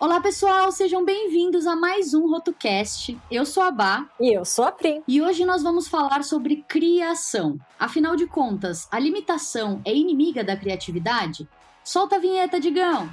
Olá, pessoal, sejam bem-vindos a mais um RotoCast. Eu sou a Bá. E eu sou a Pri. E hoje nós vamos falar sobre criação. Afinal de contas, a limitação é inimiga da criatividade? Solta a vinheta, Digão!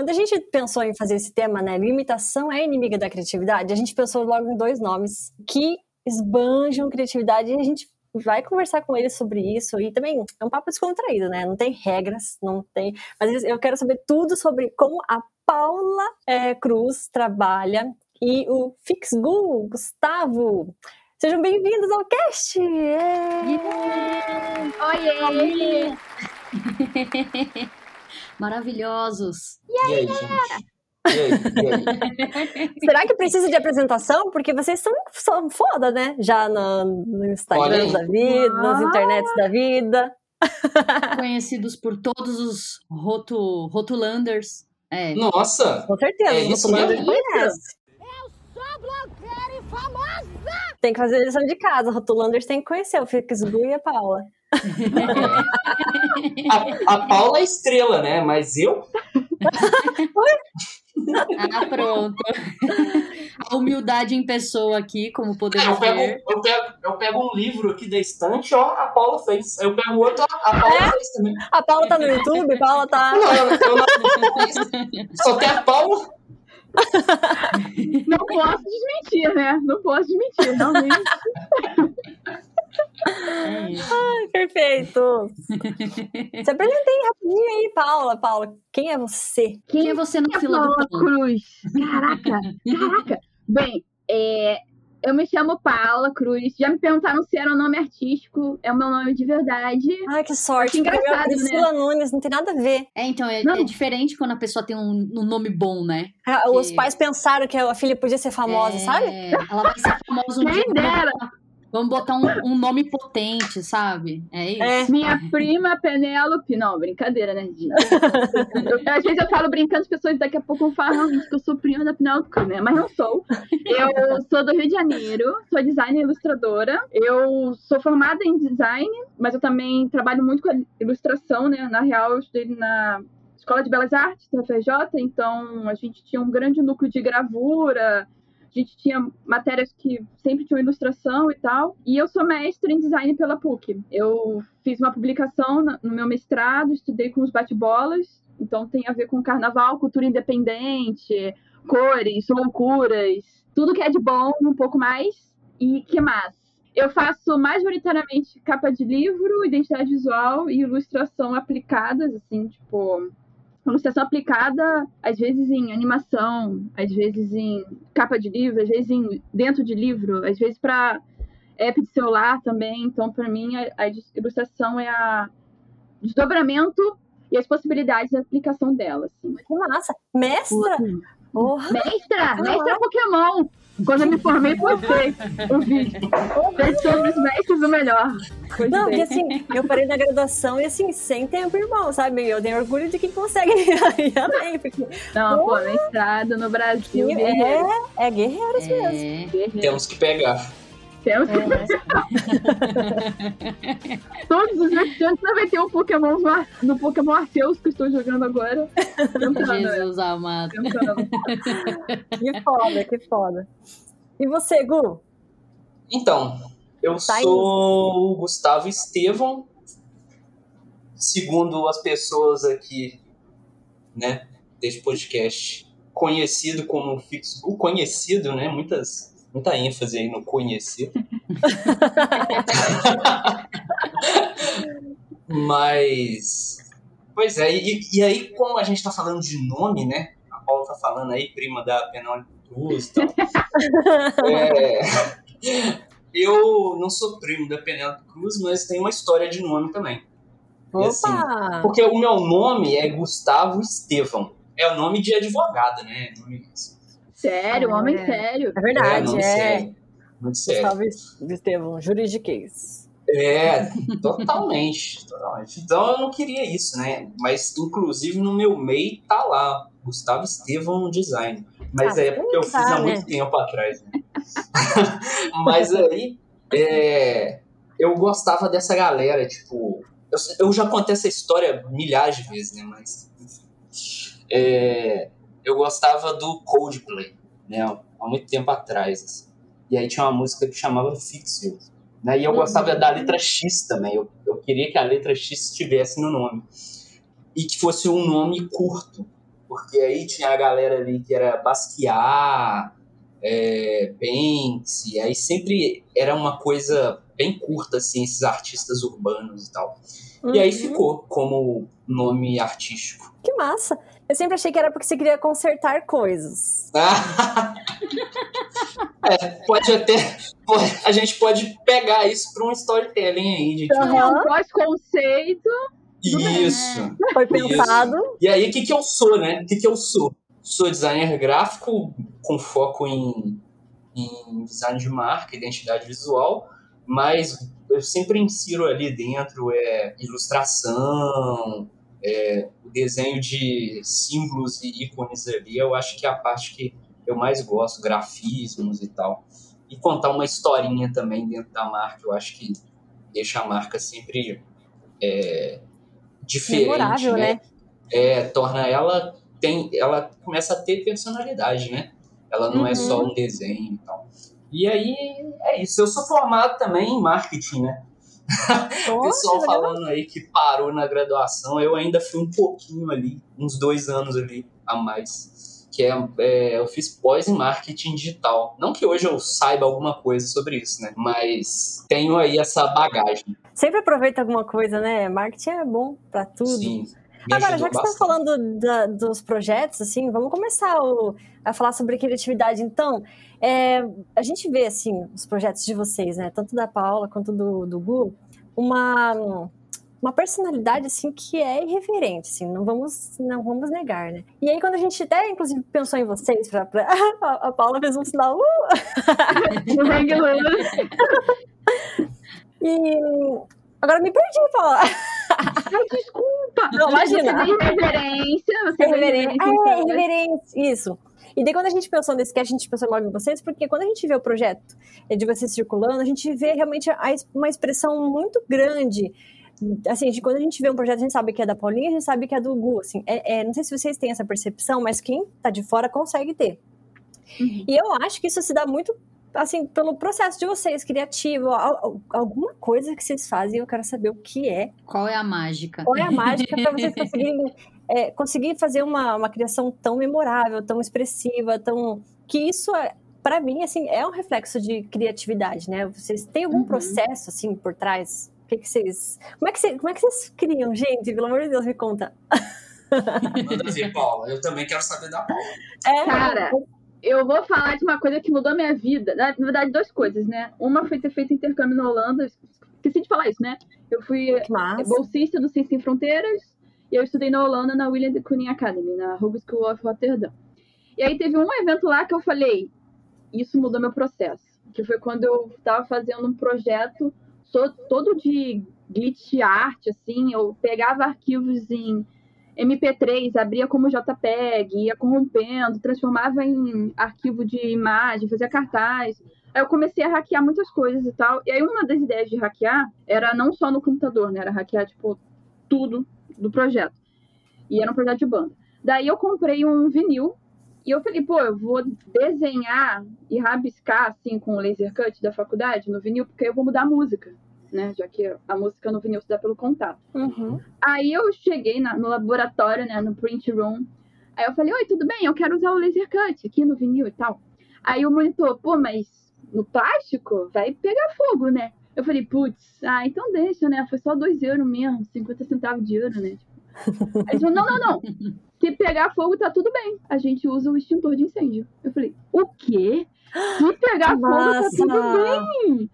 Quando a gente pensou em fazer esse tema, né, limitação é inimiga da criatividade, a gente pensou logo em dois nomes que esbanjam criatividade e a gente vai conversar com eles sobre isso e também é um papo descontraído, né? Não tem regras, não tem. Mas eu quero saber tudo sobre como a Paula é, Cruz trabalha e o Fixgu, Gustavo. Sejam bem-vindos ao cast! Yeah! Oiê! Maravilhosos! E aí, gente? E aí, e aí? Será que precisa de apresentação? Porque vocês são, são foda, né? Já no, no Instagram da vida, nas internets da vida. Conhecidos por todos os rotu, rotulanders. É. Nossa! Com certeza, É isso rotulanders mesmo? conhecem. Sou blogueira e famosa! Tem que fazer lição de casa. Rotulanders tem que conhecer o Fixgu e a Paula. A, a Paula é estrela, né? Mas eu? Ah, pronto. A humildade em pessoa aqui, como Eu podemos pego, ver. eu, pego, eu pego um livro aqui da estante, ó, a Paula fez. Eu pego outro, a Paula fez também. A Paula tá no YouTube, a Paula tá. Não, eu, eu não Só tem a Paula. Não posso desmentir, né? Não posso desmentir, realmente. É isso. Perfeito! Se apresentei rapidinho aí, Paula. Paula, quem é você? Quem é você no é fila do Paula pão? Cruz? Caraca, caraca. Bem, é, eu me chamo Paula Cruz. Já me perguntaram se era o nome artístico. É o meu nome de verdade. Ai, que sorte. Que engraçado, porque eu- né? Priscila Nunes, não tem nada a ver. É, então, é, Não. é diferente quando a pessoa tem um, um nome bom, né? Ah, Os pais pensaram que a filha podia ser famosa, É, sabe? Ela vai ser famosa um dia. Quem dera. Vamos botar um, um nome potente, sabe? É isso. É. Minha prima Penélope. Não, brincadeira, né, gente? Eu- às vezes eu falo brincando, as pessoas daqui a pouco vão falar realmente que eu sou prima da Penélope né? Mas não sou. Eu sou do Rio de Janeiro, sou designer e ilustradora. Eu sou formada em design, mas eu também trabalho muito com a ilustração, né? Na real, eu estudei na Escola de Belas Artes da FJ, então a gente tinha um grande núcleo de gravura, a gente tinha matérias que sempre tinham ilustração e tal. E eu sou mestre em design pela PUC. Eu fiz uma publicação no meu mestrado, estudei com os bate-bolas, então tem a ver com carnaval, cultura independente, cores, loucuras, tudo que é de bom, um pouco mais. E que mais? Eu faço majoritariamente capa de livro, identidade visual e ilustração aplicadas, assim, tipo, ilustração aplicada, às vezes em animação, às vezes em capa de livro, às vezes em dentro de livro, às vezes para app de celular também. Então, para mim, a, a ilustração é a desdobramento e as possibilidades de aplicação dela. Assim. Que massa. Mestra? Porra. Mestra! Mestra Pokémon! Quando eu me formei, postei um vídeo. Fez sobre os mestres o melhor. Não, Postei. porque assim, eu parei na graduação e assim, sem tempo, irmão, sabe? Eu tenho orgulho de quem consegue ir além, porque Não, pô, mestrado no Brasil. guerreiro, é, é guerreiros mesmo. É. guerreiro. Temos que pegar. Temos que É. Todos os estudantes não vai ter um Pokémon no, Pokémon Arceus que estou jogando agora. Tentando, né? Jesus amado. Tentando. Que foda, que foda. E você, Gu? Então, eu Tá sou o Gustavo Estevão. Segundo as pessoas aqui, né, desse podcast, conhecido como Fix, o conhecido, né, muitas, muita ênfase aí no conhecido. Mas, pois é, e, e aí como a gente tá falando de nome, né, a Paula tá falando aí, prima da Penélope Cruz e tal. É, eu não sou primo da Penélope Cruz, mas tem uma história de nome também. E assim, Opa! porque o meu nome é Gustavo Estevão. É o nome de advogado, né? Nome, Sério, homem É. sério. É verdade, é. Muito sério. Gustavo Estevão, juridiquês. É, totalmente, totalmente. Então eu não queria isso, né? Mas inclusive no meu MEI tá lá, Gustavo Estevão Design. Mas Ah, é porque eu fiz tá, há né? muito tempo atrás, né? Mas aí, é, eu gostava dessa galera, tipo. Eu, eu já contei essa história milhares de vezes, né? Mas, enfim. É, eu gostava do Coldplay, né? Há muito tempo atrás, assim. E aí tinha uma música que chamava Fix You. Né? E eu Uhum. gostava da letra X também. Eu, eu queria que a letra X estivesse no nome. E que fosse um nome curto. Porque aí tinha a galera ali que era Basquiat, é, Banksy, aí sempre era uma coisa bem curta, assim, esses artistas urbanos e tal. E aí Uhum. ficou como nome artístico. Que massa. Eu sempre achei que era porque você queria consertar coisas. é, pode até. a gente pode pegar isso para um storytelling aí. De, tipo, Aham. É um pós-conceito. Isso. Foi Isso. pensado. E aí, o que, que eu sou, né? O que, que eu sou? Sou designer gráfico com foco em, em design de marca, identidade visual, mas eu sempre insiro ali dentro é, ilustração, é, o desenho de símbolos e ícones ali. Eu acho que é a parte que eu mais gosto, grafismos e tal. E contar uma historinha também dentro da marca, eu acho que deixa a marca sempre é, diferente, Memorável, né? né? é, torna ela tem ela começa a ter personalidade, né? Ela não é Uhum. só um desenho e tal. E aí é isso. Eu sou formado também em marketing, né? O pessoal falando aí que parou na graduação, eu ainda fui um pouquinho ali, uns dois anos ali a mais. Que é, é, eu fiz pós em marketing digital. Não que hoje eu saiba alguma coisa sobre isso, né? Mas tenho aí essa bagagem. Sempre aproveita alguma coisa, né? Marketing é bom pra tudo. Sim. Me Agora, já que você está falando da- dos projetos, assim, vamos começar o- a falar sobre criatividade. Então, é, a gente vê, assim, os projetos de vocês, né? Tanto da Paula quanto do, do Gu, uma, uma personalidade, assim, que é irreverente, assim, não vamos, não vamos negar, né? E aí, quando a gente até, inclusive, pensou em vocês, pra, pra- a, a Paula fez um sinal, uh! E agora me perdi, Paula. Ai, desculpa. Não, imagina. Você tem reverência. Você tem reverência. Ah, é, irreverente. Isso. E daí, quando a gente pensou nesse cast, a gente pensou logo em vocês, porque quando a gente vê o projeto eh, de vocês circulando, a gente vê realmente uma expressão muito grande. Assim, de quando a gente vê um projeto, a gente sabe que é da Paulinha, a gente sabe que é do Gu. Assim, é, é- não sei se vocês têm essa percepção, mas quem tá de fora consegue ter. Uhum. E eu acho que isso se dá muito, assim, pelo processo de vocês, criativo. al- al- Alguma coisa que vocês fazem, eu quero saber o que é Qual é a mágica? qual é a mágica para vocês conseguirem é, conseguir fazer uma, uma criação tão memorável, tão expressiva, tão que isso é para mim assim é um reflexo de criatividade, né? Vocês têm algum Uhum. processo assim por trás? O que, que vocês como é que vocês, como é que vocês criam, gente? Pelo amor de Deus, me conta. Manda ver, Paula. Eu também quero saber da Paula. É, Cara, eu vou falar de uma coisa que mudou a minha vida. Na verdade, duas coisas, né? Uma foi ter feito intercâmbio na Holanda. Esqueci de falar isso, né? Eu fui bolsista do Ciência Sem Fronteiras e eu estudei na Holanda na William de Kooning Academy, na Hogeschool School of Rotterdam. E aí teve um evento lá que eu falei, isso mudou meu processo. Que foi quando eu estava fazendo um projeto todo de glitch art, assim, eu pegava arquivos em MP3, abria como JPEG, ia corrompendo, transformava em arquivo de imagem, fazia cartaz. Aí eu comecei a hackear muitas coisas e tal. E aí uma das ideias de hackear era não só no computador, né? Era hackear, tipo, tudo do projeto. E era um projeto de banda. Daí eu comprei um vinil e eu falei, pô, eu vou desenhar e rabiscar, assim, com o laser cut da faculdade no vinil, porque eu vou mudar a música, né? Já que a música no vinil se dá pelo contato. Uhum. Aí eu cheguei na- no laboratório, né, no print room. Aí eu falei, oi, tudo bem? Eu quero usar o laser cut aqui no vinil e tal. Aí o monitor, pô, mas no plástico vai pegar fogo, né? Eu falei, putz, ah, então deixa, né? Foi só 2 euros mesmo, 50 centavos de euro, né? Aí ele falou, não, não, não. Se pegar fogo, tá tudo bem. A gente usa o extintor de incêndio. Eu falei, o quê? Se pegar fogo, tá tudo bem.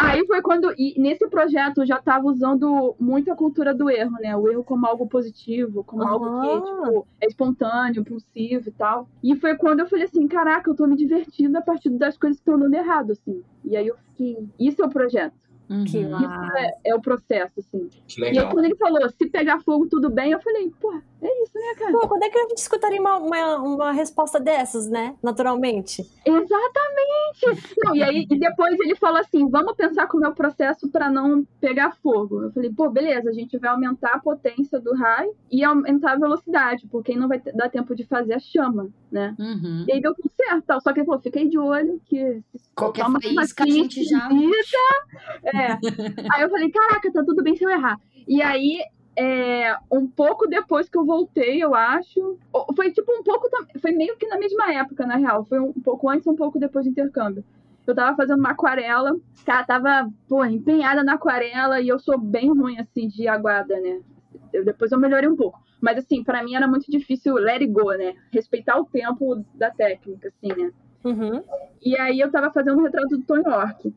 Aí foi quando, e nesse projeto eu já tava usando muito a cultura do erro, né? O erro como algo positivo, como algo que tipo, é espontâneo, impulsivo e tal. E foi quando eu falei assim, caraca, eu tô me divertindo a partir das coisas que estão dando errado, assim. E aí eu fiquei, isso é o projeto. Uhum. Que é, é o processo, assim. Que E aí, legal. quando ele falou, se pegar fogo, tudo bem, eu falei, pô, é isso, né, cara? Pô, quando é que a gente escutaria uma, uma, uma resposta dessas, né? Naturalmente. Exatamente! Não, e aí, e depois ele falou assim: vamos pensar como é o processo para não pegar fogo. Eu falei, pô, beleza, a gente vai aumentar a potência do raio e aumentar a velocidade, porque não vai dar tempo de fazer a chama, né? Uhum. E aí deu tudo certo. Só que ele falou, fiquei de olho, que se Qualquer faísca a gente já- esquisita- É. aí eu falei, caraca, tá tudo bem se eu errar. E aí, é, um pouco depois que eu voltei, eu acho. Foi tipo um pouco. Foi meio que na mesma época, na real. Foi um pouco antes, um pouco depois do intercâmbio. Eu tava fazendo uma aquarela, cara, tava, pô, empenhada na aquarela e eu sou bem ruim, assim, de aguada, né? Eu- depois eu melhorei um pouco. Mas, assim, pra mim era muito difícil let it go, né? Respeitar o tempo da técnica, assim, né? Uhum. E aí eu tava fazendo um retrato do Tony York.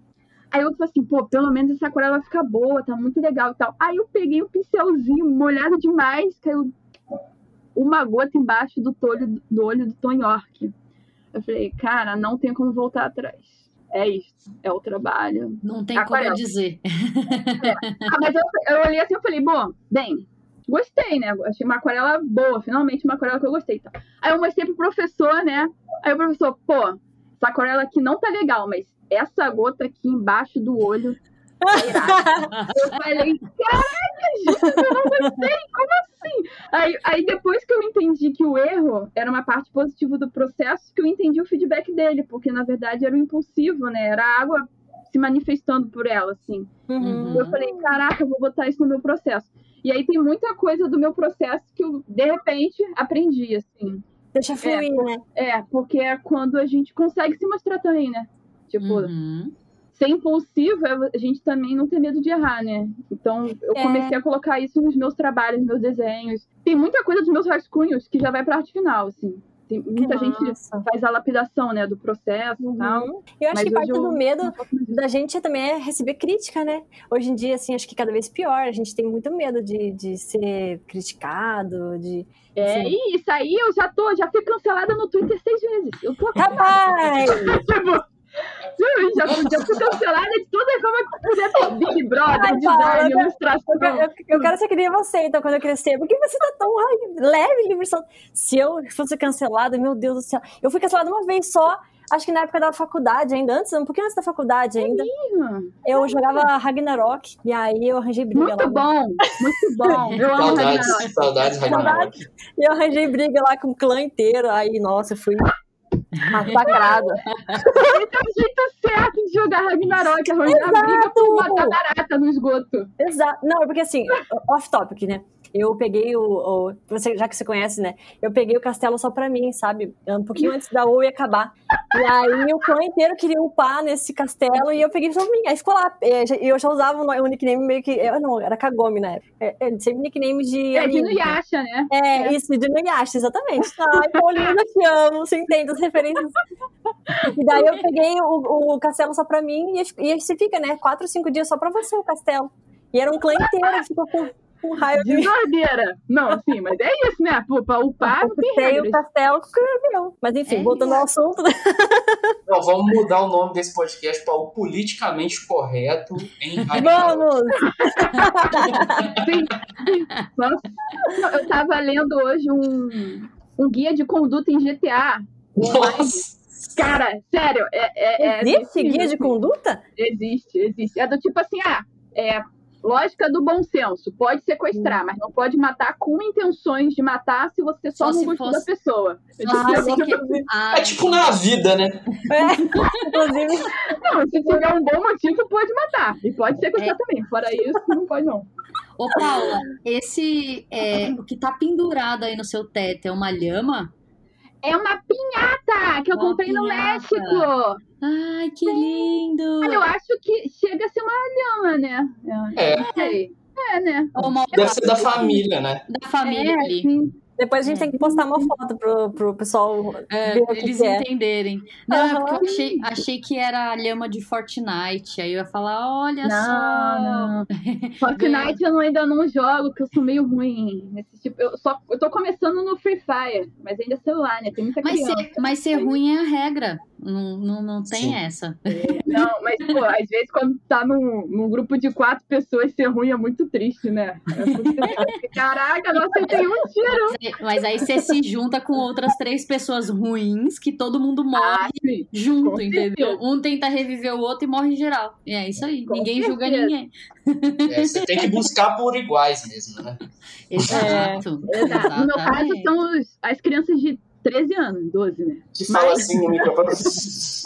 Aí eu falei assim, pô, pelo menos essa aquarela vai ficar boa, tá muito legal e tal. Aí eu peguei um pincelzinho molhado demais, caiu uma gota embaixo do, tolho, do olho do Tony York. Eu falei, cara, não tem como voltar atrás. É isso, é o trabalho. Não tem como Aquarela. eu dizer. Ah, mas eu, eu olhei assim e falei, bom, bem, gostei, né? Achei uma aquarela boa, finalmente uma aquarela que eu gostei. Então. Aí eu mostrei pro professor, né? Aí o professor, pô, essa aquarela aqui não tá legal, mas essa gota aqui embaixo do olho. tá irada." eu falei, caraca, gente, eu não gostei, como assim? Aí, aí depois que eu entendi que o erro era uma parte positiva do processo, que eu entendi o feedback dele, porque na verdade era o impulsivo, né? Era a água se manifestando por ela, assim. Uhum. Eu falei, caraca, eu vou botar isso no meu processo. E aí tem muita coisa do meu processo que eu, de repente, aprendi, assim. Deixa fluir, né? É, porque é quando a gente consegue se mostrar também, né? Tipo, Uhum. ser impulsivo, é a gente também não ter medo de errar, né? Então, eu É. comecei a colocar isso nos meus trabalhos, nos meus desenhos. Tem muita coisa dos meus rascunhos que já vai pra arte final, assim. Tem muita Que gente massa. faz a lapidação, né, do processo e tal. Uhum. Eu acho que parte eu- do medo da gente também é receber crítica, né? Hoje em dia, assim, acho que cada vez pior. A gente tem muito medo de, de ser criticado, de... É, e isso aí eu já tô, já fui cancelada no Twitter seis vezes. Eu tô Rapaz! Eu já, já fui cancelada de toda forma que puder ter Big Brother, Ai, design, Paula, ilustração. Eu, eu- eu quero ser que nem você, então, quando eu crescer. Porque você tá tão ai, leve, diversão. Se eu fosse cancelada, meu Deus do céu. Eu fui cancelada uma vez só, acho que na época da faculdade ainda, antes, um pouquinho antes da faculdade ainda. Eu jogava Ragnarok, e aí eu arranjei briga Muito lá. bom, muito bom. Eu amo Ragnarok. Saudades, saudades, Ragnarok. E eu arranjei briga lá com o clã inteiro. Aí, nossa, eu fui massacrada. Esse é o jeito certo de jogar Ragnarok, arranjar briga por matar barata no esgoto. Exato. Não, é porque assim, off-topic, né? Eu peguei o, o- você, Já que você conhece, né? Eu peguei o castelo só pra mim, sabe? Um pouquinho antes da ia acabar. E aí o clã inteiro queria upar nesse castelo e eu peguei só pra mim. Aí ficou lá. é, E eu já usava o nickname meio que. Eu, não, era Kagome na época. É, é, sempre nickname de. É de. Nuyasha, né? É, isso, de Nuyasha, exatamente. Ai, Paulina, te amo, você entende as referências. E daí eu peguei o, o castelo só pra mim e, e aí você fica, né? Quatro, cinco dias só pra você o castelo. E era um clã inteiro que ficou com, com raiva de mim. Desordeira. Não, sim, mas é isso, né? Pô, pra upar não tem Tem o castelo que é meu. Mas enfim, É voltando ao assunto, né? Não, vamos mudar o nome desse podcast para o politicamente correto em Ragnarok. Vamos! Nossa. Não, Eu tava lendo hoje um, um guia de conduta em GTA. Nossa! Cara, sério, é. é, é Existe desse guia de assim. conduta? Existe, existe. É do tipo assim, ah, é lógica do bom senso. Pode sequestrar, mas não pode matar com intenções de matar se você só, Só não se gostou fosse- da pessoa. Ah, Tipo, sim, que- Ah, É tipo na vida, né? É, inclusive. Não, se tiver um bom motivo, pode matar. E pode sequestrar também. Fora isso, não pode não. Ô, Paula, esse é, o que tá pendurado aí no seu teto é uma lhama? É uma pinhata que eu Uma comprei no pinhata. México. Ai, que lindo! Eu acho que chega a ser uma lhama, né? É. É, né? Ou uma Deve ser da família, né? da família é, ali. sim. Depois a gente tem que postar uma foto pro, pro pessoal É, ver o que eles que é. entenderem. Não, é Aham. porque eu achei, achei que era a lhama de Fortnite. Aí eu ia falar, olha só. Não, não. Fortnite eu não- ainda não jogo, porque eu sou meio ruim nesse tipo. Eu, só, eu tô começando no Free Fire, mas ainda é celular, né? Tem muita Mas criança. ser, mas ser ruim é a regra. Não, não, não tem Sim. essa. Não, mas, pô, às vezes quando tá num, num grupo de quatro pessoas ser ruim é muito triste, né? É muito triste. Caraca, não acertei um tiro. Mas aí você se junta com outras três pessoas ruins que todo mundo morre Ah, junto, com entendeu? certeza. Um tenta reviver o outro e morre geral. E é isso aí. Com ninguém julga certeza. ninguém. É, você tem que buscar por iguais mesmo, né? Exato. Exato. No meu caso, são os, as crianças de 13 anos, 12, né? Que fala assim no microfone. Mas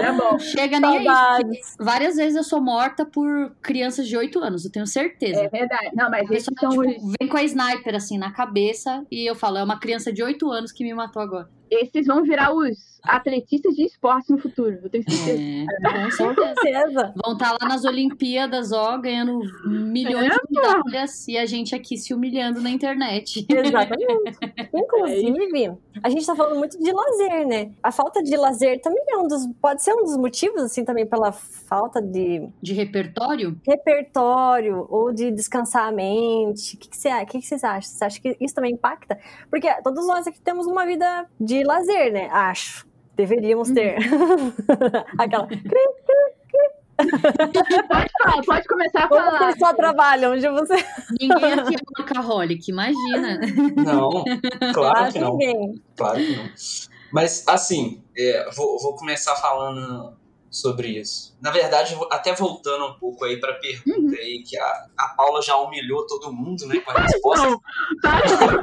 é bom. Chega nem aí. Saudades. Várias vezes eu sou morta por crianças de 8 anos, eu tenho certeza. É verdade. Não, mas pessoa, são, tipo, os, vem com a sniper assim na cabeça e eu falo, é uma criança de 8 anos que me matou agora. esses vão virar os atletistas de esporte no futuro, eu tenho certeza. É, com certeza. Vão estar lá nas Olimpíadas, ó, ganhando milhões de medalhas e a gente aqui se humilhando na internet. Exatamente. Inclusive, a gente tá falando muito de lazer, né? A falta de lazer também é um dos. Pode ser um dos motivos, assim, também pela falta de De repertório? repertório ou de descansar a mente. O que, que, você, o que, que vocês acham? Você acha que isso também impacta? Porque todos nós aqui temos uma vida de lazer, né? Acho. Deveríamos ter. Aquela. Pode falar, pode começar a Como falar. vocês só trabalham? Onde você. Ninguém aqui é workaholic, imagina. Não, claro que não. ninguém. Claro que não. Mas, assim, é, vou, vou começar falando sobre isso. Na verdade, até voltando um pouco aí pra pergunta aí, que a, a Paula já humilhou todo mundo, né, com a resposta. Não, para.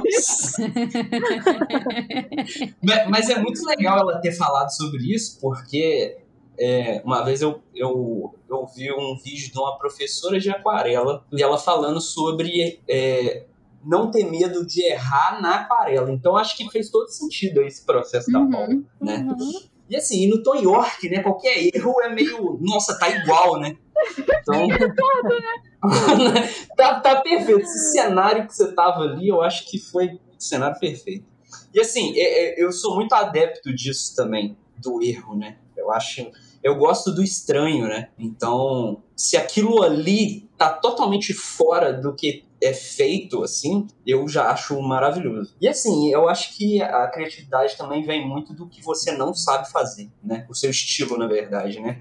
Mas- Mas é muito legal ela ter falado sobre isso, porque é, uma vez eu, eu, eu vi um vídeo de uma professora de aquarela e ela falando sobre é, não ter medo de errar na aquarela. Então acho que fez todo sentido esse processo da Uhum. Paula, né? Uhum. E assim, e no Tom York, né? Qualquer erro é meio. Nossa, tá igual, né? Então. tá, tá perfeito. Esse cenário que você tava ali, eu acho que foi o cenário perfeito. E assim, é- é- eu sou muito adepto disso também, do erro, né? Eu acho. Eu gosto do estranho, né? Então, se aquilo ali tá totalmente fora do que é feito, assim, eu já acho maravilhoso. E assim, eu acho que a criatividade também vem muito do que você não sabe fazer, né? O seu estilo, na verdade, né?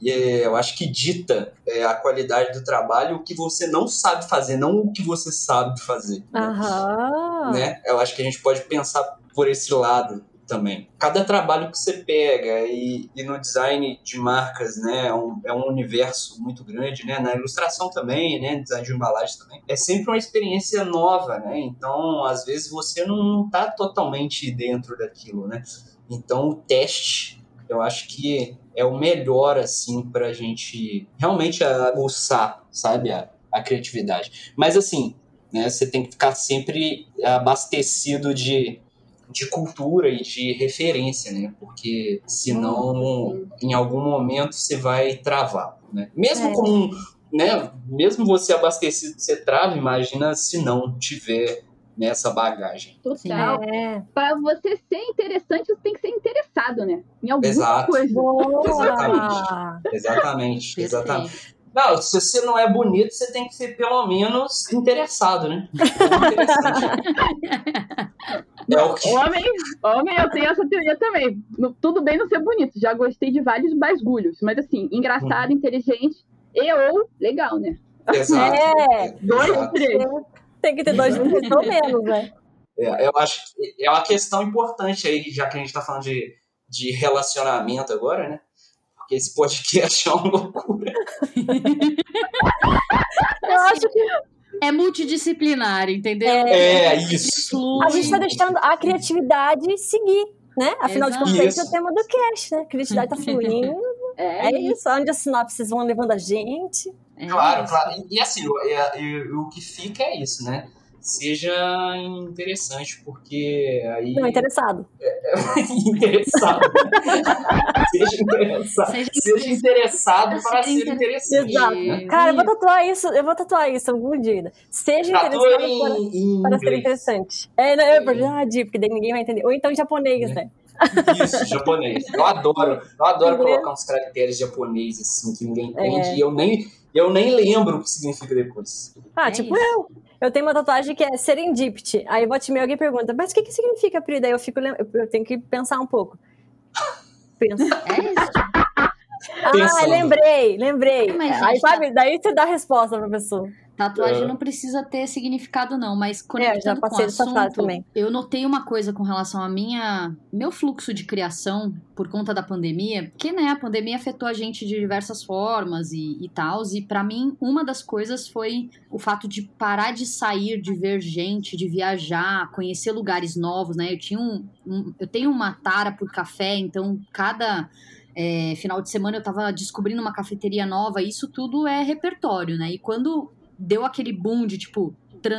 E é, eu acho que dita é, a qualidade do trabalho o que você não sabe fazer, não o que você sabe fazer. né? Aham. né? Eu acho que a gente pode pensar por esse lado também. Cada trabalho que você pega e, e no design de marcas, né, é um, é um universo muito grande, né? Na ilustração também, né, design de embalagem também. É sempre uma experiência nova, né? Então, às vezes você não está totalmente dentro daquilo, né? Então, o teste, eu acho que é o melhor assim pra gente realmente aguçar, sabe, a, a criatividade. Mas assim, né? Você tem que ficar sempre abastecido de, de cultura e de referência, né? Porque senão, em algum momento, você vai travar, né? Mesmo É. com, né? Mesmo você abastecido, você trava. Imagina se não tiver nessa bagagem. Total. É. Pra você ser interessante, você tem que ser interessado, né? Em alguma Exato. coisa. Boa! Exatamente, exatamente. Perfeito. Não, se você não é bonito, você tem que ser pelo menos interessado, né? É o que Homem, homem, eu tenho essa teoria também. No- tudo bem não ser bonito, já gostei de vários basgulhos. Mas assim, engraçado, inteligente e ou legal, né? Exato. É. Dois, Exato. três. Tem que ter dois minutos ou menos, né? É, eu acho que é uma questão importante aí, já que a gente tá falando de, de relacionamento agora, né? Porque esse podcast é uma loucura. Eu acho que É multidisciplinar, entendeu? É, isso. Flui. a gente tá deixando a criatividade seguir, né? Afinal de contas, Exato. esse é o tema do cast, né? A criatividade tá fluindo. É, É isso, onde as sinapses vão levando a gente. É Claro, isso. claro. E, e assim, o, é- e o que fica é isso, né? Seja interessante, porque aí. Não, interessado. interessado. Seja interessado. Seja Seja interessado para ser Seja interessante. Exato. né? Cara, eu vou tatuar isso, eu vou tatuar isso algum dia. Seja Tatua interessado para, em, em para ser interessante. É, não, é verdade, porque daí ninguém vai entender. Ou então em japonês, né? Isso, japonês. Eu adoro. Eu adoro Inglês. colocar uns caracteres japoneses assim que ninguém É. entende e eu nem, eu nem lembro o que significa depois. Ah, É tipo isso. eu. Eu tenho uma tatuagem que é serendipity. Aí volta e alguém pergunta, mas o que, que significa, Pri? Daí eu fico eu tenho que pensar um pouco. Pensa. É isso. Ah, Pensando. lembrei, lembrei. Mas, Aí, sabe, daí você dá a resposta pra pessoa. Tatuagem É. não precisa ter significado, não, mas É, eu já conectando com o assunto, também. eu notei uma coisa com relação a minha meu fluxo de criação por conta da pandemia, porque né, a pandemia afetou a gente de diversas formas e, e tal, e pra mim uma das coisas foi o fato de parar de sair, de ver gente, de viajar, conhecer lugares novos, né? Eu tinha um, um- eu tenho uma tara por café, então cada é, final de semana eu tava descobrindo uma cafeteria nova, isso tudo é repertório, né? E quando deu aquele boom de tipo,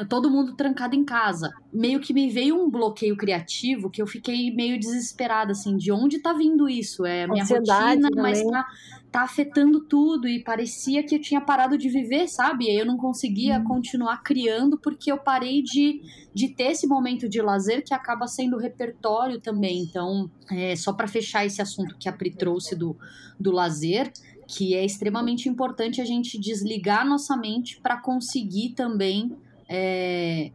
todo mundo trancado em casa, meio que me veio um bloqueio criativo que eu fiquei meio desesperada, assim, de onde tá vindo isso? É a minha Ansiedade rotina, mas também. tá, tá afetando tudo e parecia que eu tinha parado de viver, sabe? Eu não conseguia continuar criando porque eu parei de, de ter esse momento de lazer que acaba sendo repertório também. Então, é, só para fechar esse assunto que a Pri trouxe do, do lazer, que é extremamente importante a gente desligar nossa mente para conseguir também é,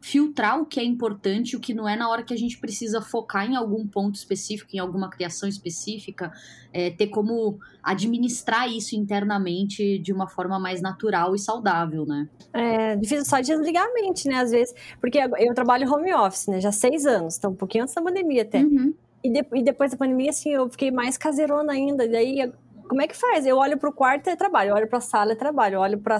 filtrar o que é importante e o que não é na hora que a gente precisa focar em algum ponto específico, em alguma criação específica, é, ter como administrar isso internamente de uma forma mais natural e saudável, né? É difícil só desligar a mente, né? Às vezes, porque eu trabalho home office, né? Já há seis anos, então um pouquinho antes da pandemia até. Uhum. E, de- e depois da pandemia, assim, eu fiquei mais caseirona ainda. E daí, como é que faz? Eu olho pro quarto é trabalho, eu olho pra sala é trabalho, eu olho pro,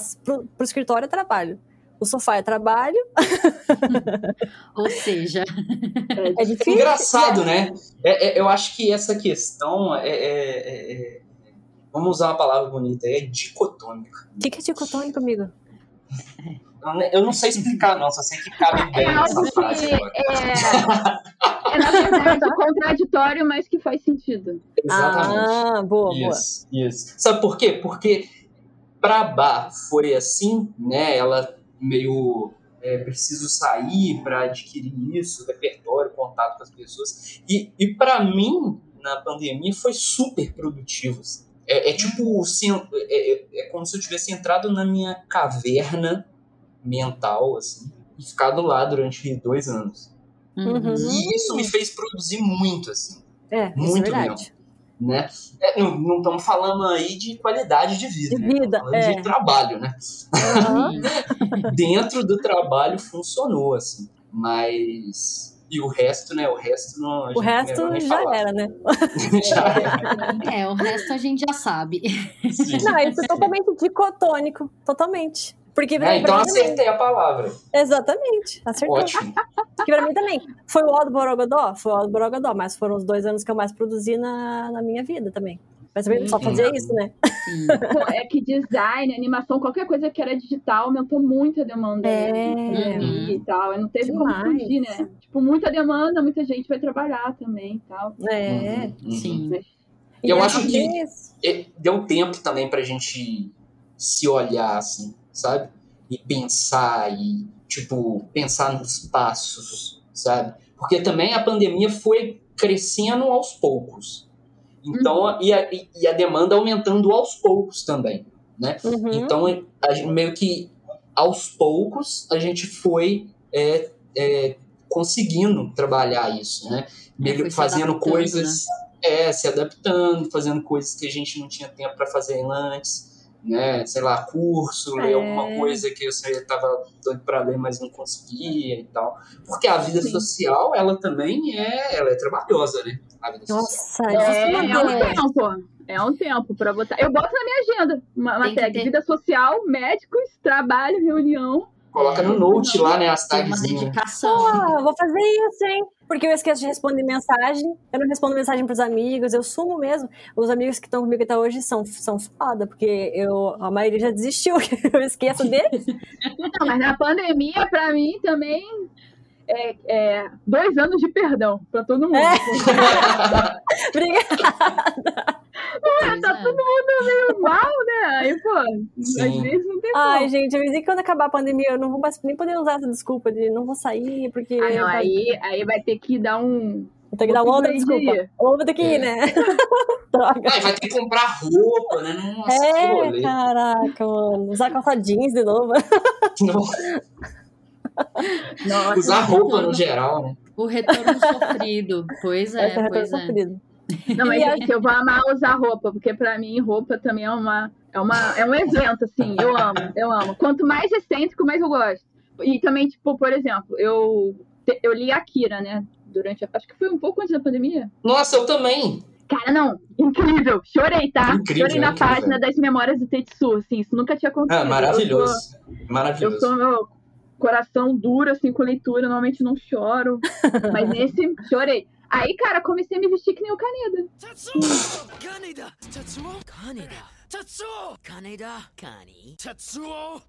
pro escritório é trabalho. O sofá é trabalho. Ou seja, É É difícil. engraçado, né? É- é- eu acho que essa questão é, é- é- Vamos usar uma palavra bonita é dicotômica. O que, que é dicotônico, amigo? Eu não sei explicar, não, só sei que cabe bem É algo que frase agora. é, é, na verdade, contraditório, mas que faz sentido. Exatamente. Ah, boa, boa. Isso, isso. Sabe por quê? Porque pra Bar foi assim, né? Ela meio é, preciso sair para adquirir isso, repertório, contato com as pessoas. E, e para mim, na pandemia, foi super produtivo. assim. É, é tipo, é, é- é como se eu tivesse entrado na minha caverna mental, assim, e ficado lá durante dois anos. Uhum. E isso me fez produzir muito, assim É, isso é Muito verdade. né? É, não, estamos falando aí de qualidade de vida, De né? vida, falando é. de trabalho, né? Aham. Dentro do trabalho funcionou, assim. Mas... E o resto, né? O resto não... O resto já falar. era, né? já era. é, o resto a gente já sabe. Sim. Não, isso é totalmente dicotônico. Totalmente. Porque pra, É, então pra mim também. acertei a palavra. Exatamente. Acertou. Ótimo. Porque pra mim também. Foi o Aldo Borogodó? Foi o Aldo Borogodó, mas foram os dois anos que eu mais produzi na, na minha vida também. Mas também só Uhum. fazia isso, né? É que design, animação, qualquer coisa que era digital aumentou muito a demanda É. né, de Uhum. e tal. Não teve Demais. como fugir, né? Tipo, muita demanda, muita gente vai trabalhar também e tal. É. Uhum, uhum. Sim. E Eu é acho que-. E deu tempo também pra gente se olhar, assim, sabe? E pensar, e, tipo, pensar nos passos, sabe? Porque também a pandemia foi crescendo aos poucos. Então, e, a, e- a demanda aumentando aos poucos também, né? Uhum. Então, a meio que aos poucos a gente foi é, é, conseguindo trabalhar isso, né? Meio foi se fazendo coisas, é, se adaptando, fazendo coisas que a gente não tinha tempo para fazer antes, né? Sei lá, curso, ler É. alguma coisa que você estava doido para ler, mas não conseguia e tal. Porque a vida Sim. social, ela também é, ela é trabalhosa, né? A vida social. Nossa, É, isso é é um tempo. É um tempo pra botar. Eu boto na minha agenda uma, uma tag: vida social, médicos, trabalho, reunião. Coloca no note lá, né? As Tem uma tagzinhas. dedicação. Ah, eu vou fazer isso, hein? Porque eu esqueço de responder mensagem, eu não respondo mensagem pros amigos, eu sumo mesmo. Os amigos que estão comigo até hoje são, são foda, porque eu, a maioria já desistiu, eu esqueço deles. Não, mas na pandemia, pra mim, também é, é dois anos de perdão pra todo mundo. É. Obrigada. Pois tá é. todo mundo meio mal, né? Aí, pô, às Sim. vezes não tem Ai, como. gente, eu disse que quando acabar a pandemia, eu não vou mais nem poder usar essa desculpa de não vou sair, porque. Ah, não, vai- aí, aí vai ter que dar um. Vou ter que dar outra desculpa. ir. Ou vou ter que ir, É. né? Droga. Ai, vai ter que comprar roupa, né? Nossa, É, caraca, mano. Usar calça jeans de novo. Nossa, Usar roupa no geral, né? O retorno sofrido. Pois é, é pois é. sofrido. Não, mas gente, eu vou amar usar roupa, porque pra mim roupa também é uma é uma é um evento assim. Eu amo, eu amo. Quanto mais excêntrico, mais eu gosto. E também tipo, por exemplo, eu eu li Akira, né? Durante a, acho que foi um pouco antes da pandemia. Nossa, eu também. Cara, não, incrível. Chorei, tá? Incrível, Chorei na incrível. página das memórias do Tetsu, assim, isso nunca tinha acontecido. Ah, Eu maravilhoso. sou- Eu Maravilhoso. sou meu coração duro, assim, com leitura, normalmente não choro. mas nesse, chorei. Aí, cara, comecei a me vestir que nem o Kaneda. Kaneda! Kaneda! Kaneda!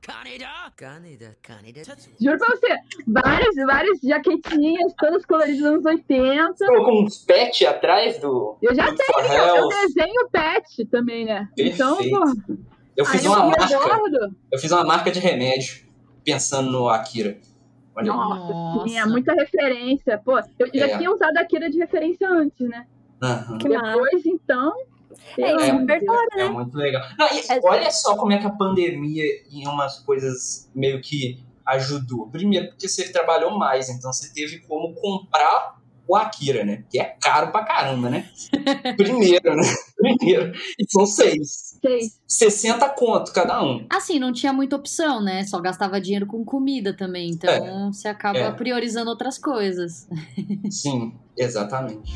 Kaneda! Kaneda! Kaneda! Juro pra você, várias, várias jaquetinhas, todas coloridas nos anos 80. Pô, com uns pet atrás do... Eu já do tenho, eu, eu desenho pet também, né? Então, Perfeito. Então, pô... Eu fiz uma eu marca. Eu fiz uma marca de remédio pensando no Akira. Olha. Nossa, Nossa. sim, é muita referência. Pô, eu já É. tinha usado a Akira de referência antes, né? Massa. Depois, então. É, é amor de Deus. repertório, É né? muito legal. Não, e É- olha só como é que a pandemia em umas coisas meio que ajudou. Primeiro, porque você trabalhou mais, então você teve como comprar o Akira, né? Que é caro pra caramba, né? Primeiro, né? Primeiro. E são seis. Seis. 60 conto cada um. Assim, não tinha muita opção, né? Só gastava dinheiro com comida também. Então você acaba É. priorizando outras coisas. Sim, exatamente.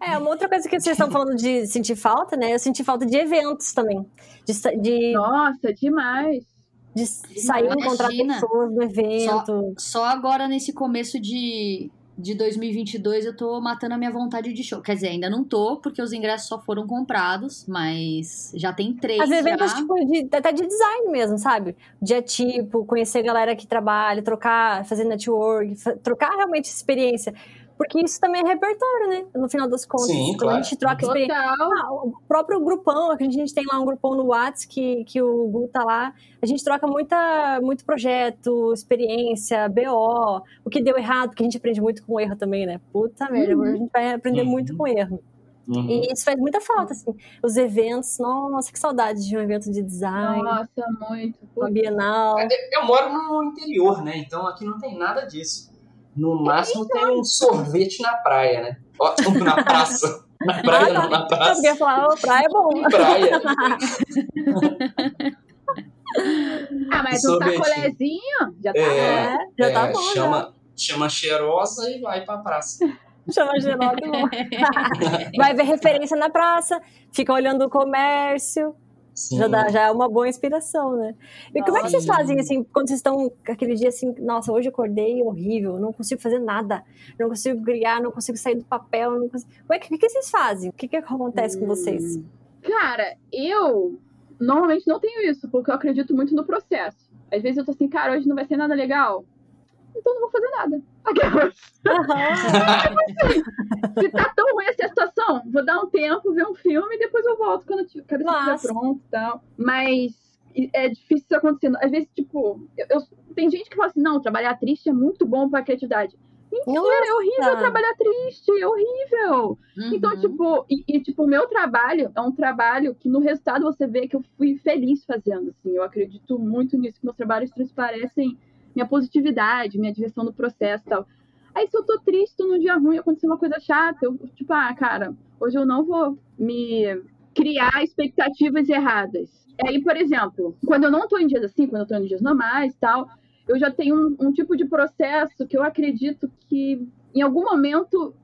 É, uma outra coisa que vocês estão falando de sentir falta, né? Eu senti falta de eventos também. De, de, Nossa, demais. de sair e encontrar Imagina. pessoas no evento. Só agora nesse começo de, de 2022 eu tô matando a minha vontade de show. Quer dizer, ainda não tô, porque os ingressos só foram comprados, mas já tem três. Vezes eventos já. tipo, de, até de design mesmo, sabe? Dia tipo, conhecer a galera que trabalha, trocar, fazer network, trocar realmente experiência. Porque isso também é repertório, né? No final das contas. Sim, claro. a gente troca experiência. Ah, o próprio grupão, que a gente tem lá um grupão no Whats que, que o Gu tá lá. A gente troca muita, muito projeto, experiência, BO, o que deu errado, porque a gente aprende muito com erro também, né? Puta merda, Uhum. a gente vai aprender Uhum. muito com erro. Uhum. E isso faz muita falta, assim. Os eventos, nossa, que saudade de um evento de design, Nossa, muito. uma Bienal. Eu moro no interior, né? Então aqui não tem nada disso. No máximo tem um sorvete na praia, né? Ó, na praça. Na praia, Ah, tá. não, na Eu praça. queria falar, oh, praia é bom. Praia. Ah, mas um sacolézinho já tá É, É, já é, tá bom, chama, chama cheirosa e vai pra praça. já. Chama Geraldo. Vai ver referência na praça, fica olhando o comércio. Sim. Já, dá, já é uma boa inspiração, né? E como é que vocês fazem, assim, quando vocês estão aquele dia assim, nossa, hoje eu acordei horrível, não consigo fazer nada, não consigo criar, não consigo sair do papel, não consigo... Como é que, o que vocês fazem? O que, que acontece com vocês? Cara, eu normalmente não tenho isso, porque eu acredito muito no processo. Às vezes eu tô assim, cara, hoje não vai ser nada legal. Então não vou fazer nada. Aquelas. Se tá tão ruim essa situação, vou dar um tempo, ver um filme e depois eu volto quando a cabeça estiver pronto e tal. Mas é difícil isso acontecendo. Às vezes, tipo, eu, eu- tem gente que fala assim, não, trabalhar triste é muito bom pra criatividade. Mentira, Nossa. é horrível trabalhar triste, é horrível. Então, Uhum. tipo, e, e, tipo, o meu trabalho é um trabalho que no resultado você vê que eu fui feliz fazendo, assim. Eu acredito muito nisso, que meus trabalhos transparecem minha positividade, minha diversão no processo e tal. Aí se eu tô triste, tô num dia ruim, aconteceu uma coisa chata, eu, tipo, ah, cara, hoje eu não vou me criar expectativas erradas. Aí, por exemplo, quando eu não tô em dias assim, quando eu tô em dias normais e tal, eu já tenho um, um tipo de processo que eu acredito que em algum momento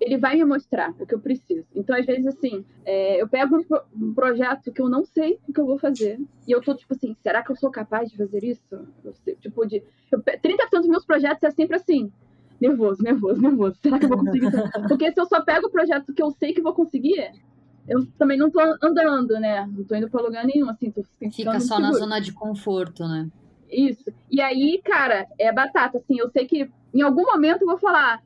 ele vai me mostrar o que eu preciso. Então, às vezes, assim, é, eu pego um, pro- um projeto que eu não sei o que eu vou fazer, e eu tô, tipo assim, será que eu sou capaz de fazer isso? Sei, tipo, de. Eu, pe- 30% dos meus projetos é sempre assim. Nervoso, nervoso, nervoso. Será que eu vou conseguir? Porque se eu só pego o projeto que eu sei que vou conseguir, eu também não tô andando, né? Não tô indo pra lugar nenhum, assim. Tô Fica só na zona de conforto, né? Isso. E aí, cara, é batata, assim, eu sei que em algum momento eu vou falar,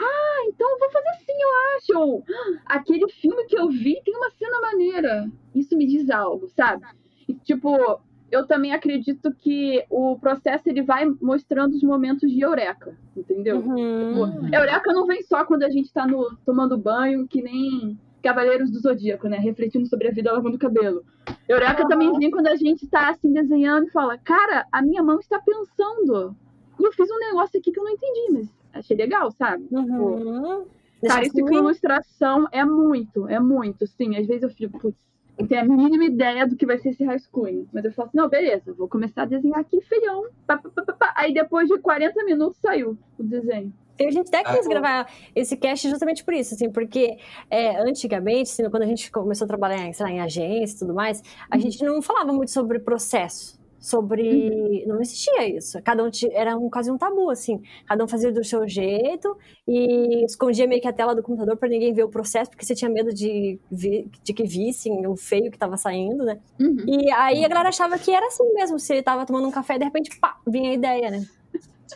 ah, então eu vou fazer assim, eu acho. Ou, "Ah, aquele filme que eu vi tem uma cena maneira. Isso me diz algo, sabe? E, tipo, eu também acredito que o processo ele vai mostrando os momentos de eureka, entendeu? Uhum. Tipo, eureka não vem só quando a gente tá no, tomando banho, que nem Cavaleiros do Zodíaco, né? Refletindo sobre a vida lavando o cabelo. Eureka também vem quando a gente tá assim desenhando e fala: Cara, a minha mão está pensando. E eu fiz um negócio aqui que eu não entendi, mas achei legal, sabe? Uhum. Cara, isso com ilustração é muito, é muito, sim. Às vezes eu fico, putz, não tenho a mínima ideia do que vai ser esse rascunho. Mas eu falo assim, não, beleza, vou começar a desenhar aqui feião. pá, pá, pá. Aí depois de 40 minutos saiu o desenho. E a gente até quis Ah. gravar esse cast justamente por isso, assim, porque é, antigamente, assim, quando a gente começou a trabalhar sei lá, em agência e tudo mais, a gente não falava muito sobre processo, sobre... Não existia isso. Cada um ti- era um, quase um tabu, assim. Cada um fazia do seu jeito e escondia meio que a tela do computador para ninguém ver o processo, porque você tinha medo de, vi- de que vissem o feio que estava saindo, né? Uhum. E aí a galera achava que era assim mesmo, você tava tomando um café e de repente, pá, vinha a ideia, né?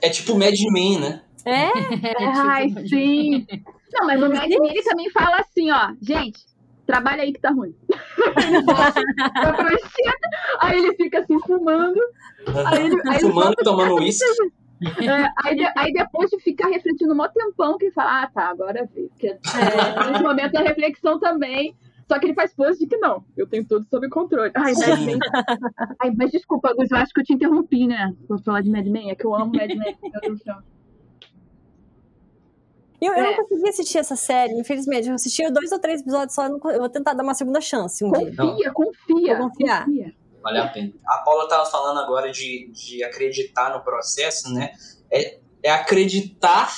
É tipo Mad Men, né? É? Ai, tipo, sim. Não, mas o Mad Men ele também fala assim, ó, gente, trabalha aí que tá ruim. Ele "Tá prancheta", aí ele fica assim fumando. Aí ele, aí ele Fumando e tomando uísque. É, aí, aí depois de ficar refletindo um tempão, que ele fala, ah, tá, agora veio. Porque é, nesse momento é reflexão também. Só que ele faz pose de que não, eu tenho tudo sob controle. Ai, Mad. Men. Ai, mas desculpa, Gus, eu acho que eu te interrompi, né? Pra falar de Mad Men, é que eu amo Mad Men. Meu Deus do céu. E Eu, eu É. não consegui assistir essa série, infelizmente. Eu assisti dois ou três episódios só. Eu, eu vou tentar dar uma segunda chance um dia. Confia, confia. Vou confiar. confia. Vale a pena. A Paula estava falando agora de, de acreditar no processo, né? É, é acreditar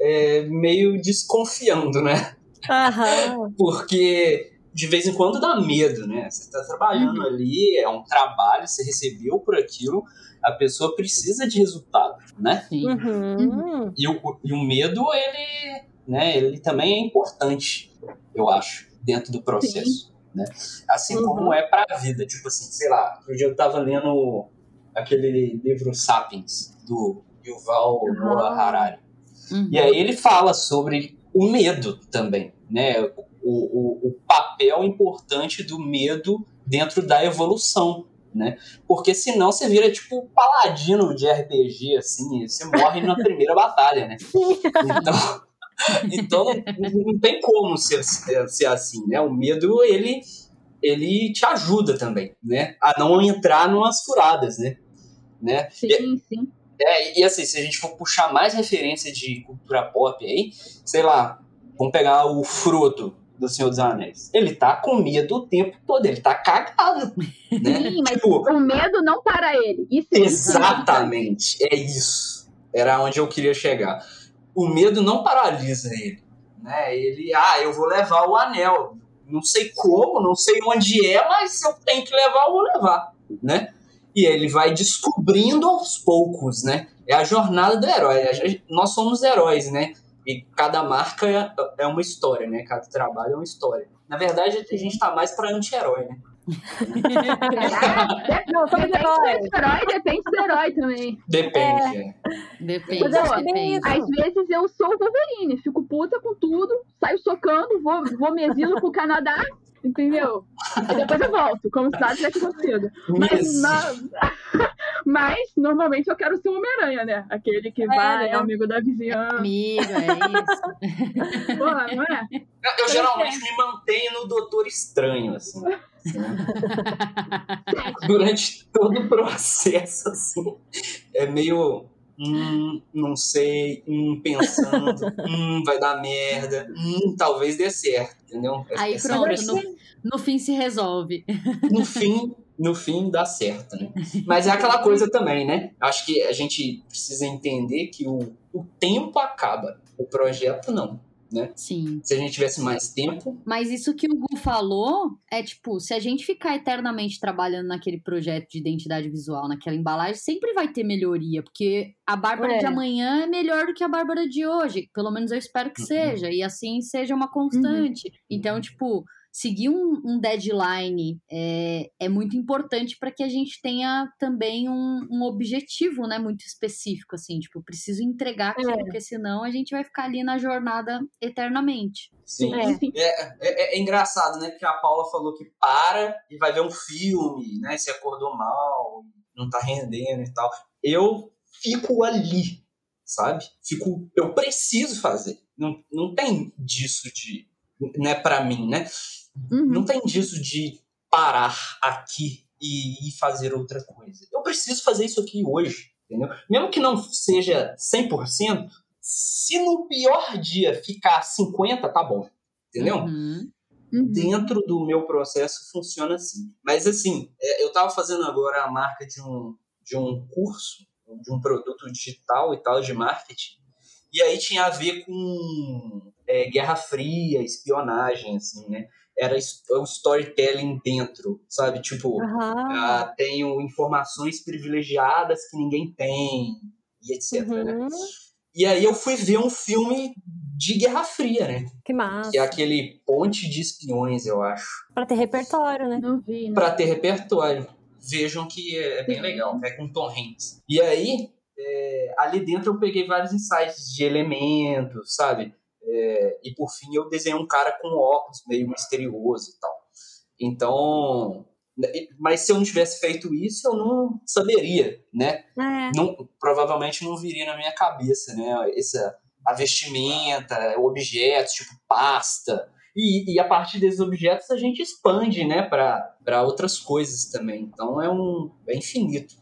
é, meio desconfiando, né? Aham. Porque de vez em quando dá medo, né? Você está trabalhando ali, é um trabalho, você recebeu por aquilo, a pessoa precisa de resultado, né? Sim. Uhum. E o, e o medo, ele, né, ele também é importante, eu acho, dentro do processo. Né? Assim Uhum. como é para a vida. Tipo assim, sei lá, outro dia eu tava lendo aquele livro Sapiens, do Yuval Noah Harari. Uhum. E aí ele fala sobre o medo também, né? O, o, o papel importante do medo dentro da evolução, né? Porque senão você vira tipo paladino de RPG, assim, e você morre na primeira batalha, né? Então, então não, não tem como ser, ser assim, né? O medo, ele, ele te ajuda também, né? A não entrar numas furadas, né? né? Sim, sim. É, e assim, se a gente for puxar mais referência de cultura pop aí, sei lá, vamos pegar o Frodo do Senhor dos Anéis. Ele tá com medo o tempo todo, ele tá cagado, né? Sim, mas Tipo, o medo não para ele. Isso é exatamente, é isso. Era onde eu queria chegar. O medo não paralisa ele, né? Ele, ah, eu vou levar o anel. Não sei como, não sei onde é, mas se eu tenho que levar, eu vou levar, né? E ele vai descobrindo aos poucos, né? É a jornada do herói. Nós somos heróis, né? E cada marca é- é uma história, né? Cada trabalho é uma história. Na verdade, a gente tá mais pra anti-herói, né? Ah, Não, depende do herói, depende do herói também. Depende. é. Depende, Mas bem depende. Às vezes eu sou o Wolverine, fico puta com tudo, saio socando, vou, vou me exilo pro Canadá, entendeu? Aí depois eu volto, como se nada tivesse acontecido. Mas, na- mas normalmente eu quero ser o Homem-Aranha, né? Aquele que vai, é amigo da vizinhança. Amigo, é isso. Porra, não é? Eu, eu geralmente me mantenho no Doutor Estranho, assim. Durante todo o processo, assim. É meio. Hum, não sei, hum, pensando, hum, vai dar merda, hum, talvez dê certo, entendeu? Aí é pronto, sempre no, assim. no fim se resolve. no fim, no fim dá certo, né? Mas é aquela coisa também, né? Acho que a gente precisa entender que o, o tempo acaba, o projeto não, né? Sim. Se a gente tivesse mais tempo, Mas isso que o Gu falou é tipo, se a gente ficar eternamente trabalhando naquele projeto de identidade visual, naquela embalagem, sempre vai ter melhoria, porque a Bárbara É. de amanhã é melhor do que a Bárbara de hoje. Pelo menos eu espero que Uhum. seja, e assim seja uma constante. Então, tipo, seguir um, um deadline é, é muito importante para que a gente tenha também um, um objetivo, né, muito específico, assim, tipo, preciso entregar aquilo, É. porque senão a gente vai ficar ali na jornada eternamente. sim. É. Sim. É, é- é engraçado, né? Porque a Paula falou que para e vai ver um filme, né? Se acordou mal, não tá rendendo e tal. Eu fico ali, sabe? Fico, eu preciso fazer. Não, não tem disso de né, para mim, né? Uhum. Não tem disso de parar aqui e, e fazer outra coisa. Eu preciso fazer isso aqui hoje, entendeu? Mesmo que não seja 100%, se no pior dia ficar 50, tá bom, entendeu? Uhum. Uhum. Dentro do meu processo funciona assim. Mas assim, é, eu estava fazendo agora a marca de um, de um curso, de um produto digital e tal, de marketing, e aí tinha a ver com é, Guerra Fria, espionagem, assim, né? Era o storytelling dentro, sabe? Tipo, ah, tenho informações privilegiadas que ninguém tem, e etc, né? Uhum. E aí eu fui ver um filme de Guerra Fria, né? Que massa. Que é aquele Ponte de Espiões, eu acho. Pra ter repertório, né? Não vi, né? Pra ter repertório. Vejam que é bem legal, é com Tom Hanks. E aí, é, ali dentro eu peguei vários insights de elementos, sabe? É, e por fim eu desenhei um cara com óculos meio misterioso e tal. Então, mas se eu não tivesse feito isso, eu não saberia, né? É. não, provavelmente não viria na minha cabeça, né? Essa, a vestimenta, objetos, tipo pasta. E, e a partir desses objetos a gente expande, né, para outras coisas também. Então é um é infinito.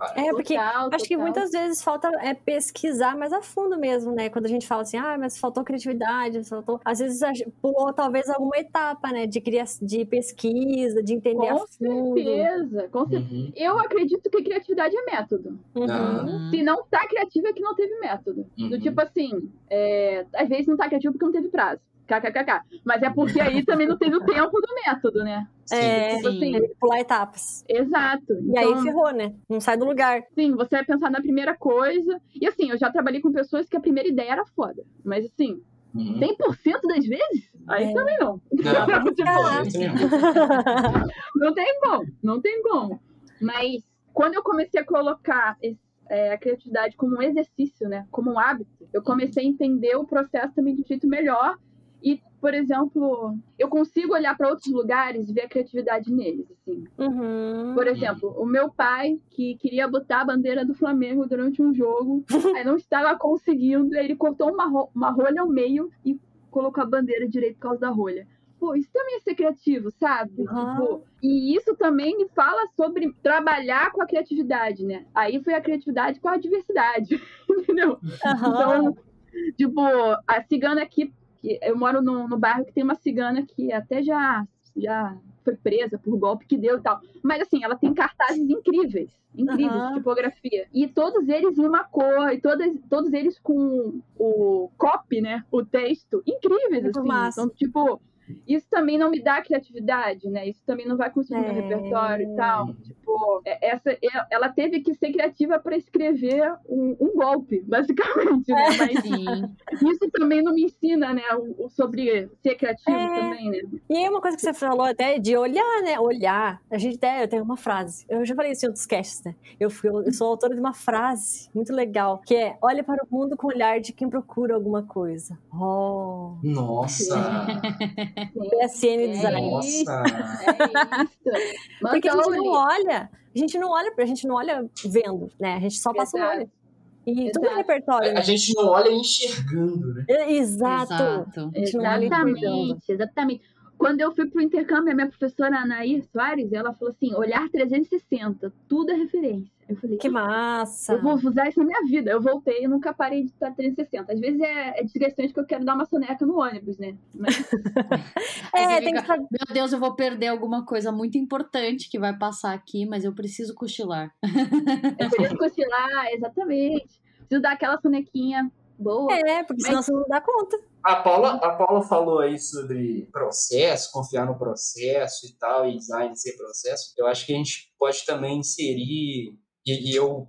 A. É, porque Total, acho que muitas vezes falta é, pesquisar mais a fundo mesmo, né? Quando a gente fala assim, ah, mas faltou criatividade, faltou. Às vezes a pulou talvez alguma etapa, né? De, cria... de pesquisa, de entender a Com fundo. certeza, com certeza. Uhum. Eu acredito que criatividade é método. Uhum. Ah. Uhum. Se não tá criativo é que não teve método. Uhum. Do tipo assim, é, às vezes não tá criativo porque não teve prazo. KKKK. Mas é porque aí também não teve o tempo do método, né? É, Tipo assim, pular etapas. exato. E aí Então, ferrou, né? Não sai do lugar. Sim, você vai pensar na primeira coisa. E assim, eu já trabalhei com pessoas que a primeira ideia era foda. Mas assim, Uhum. 100% das vezes? Aí É. também não. Não, Tipo, não tem como, não tem como. Mas quando eu comecei a colocar esse- é, a criatividade como um exercício, né? Como um hábito, eu comecei a entender o processo também de um jeito melhor. E, por exemplo, eu consigo olhar para outros lugares e ver a criatividade neles, assim. Uhum. Por exemplo, o meu pai, que queria botar a bandeira do Flamengo durante um jogo, aí não estava conseguindo, aí ele cortou uma, ro- uma rolha ao meio e colocou a bandeira direito por causa da rolha. Pô, isso também é ser criativo, sabe? Aham. Tipo, e isso também me fala sobre trabalhar com a criatividade, né? Aí foi a criatividade com a diversidade, entendeu? Aham. Então, tipo, a cigana aqui, que eu moro no, no bairro que tem uma cigana que até já, já foi presa por golpe que deu e tal. Mas assim, ela tem cartazes incríveis. Incríveis Aham. de tipografia. E todos eles em uma cor, e todas, todos eles com o copy, né? O texto, incríveis, Muito assim. massa. Então, tipo, isso também não me dá criatividade, né? Isso também não vai construir meu É. repertório e tal. Tipo, é- essa, é- ela teve que ser criativa para escrever um, um golpe, basicamente, né? Mas Sim. isso também não me ensina, né? O, o sobre ser criativo É. também, né? E aí uma coisa que você falou até de olhar, né? Olhar. A gente até, eu tenho uma frase. Eu já falei isso em outros casts, né? Eu, fui, eu sou autora de uma frase muito legal, que é olha para o mundo com o olhar de quem procura alguma coisa. Oh. Nossa! PSN Design. Nossa! É isso. Porque a gente não olha, a gente não olha, a gente não olha vendo, né? A gente só passa o Exato. olho. E tudo é Exato. repertório, A né? gente não olha enxergando, né? É, Exato. Exato. A gente não olha. Exatamente, exatamente. Quando eu fui pro intercâmbio, a minha professora Anaí Soares, ela falou assim, olhar 360, tudo é referência. Eu falei, Que massa. eu vou usar isso na minha vida. Eu voltei e nunca parei de estar 360. Às vezes é, é desgastante que eu quero dar uma soneca no ônibus, né? Mas, É, tem que. Meu Deus, eu vou perder alguma coisa muito importante que vai passar aqui, mas eu preciso cochilar. por isso cochilar, exatamente. Preciso dar aquela sonequinha boa. É, porque senão você não dá conta. A Paula, a Paula falou aí sobre processo, confiar no processo e tal, e design ser processo. Eu acho que a gente pode também inserir, e, e eu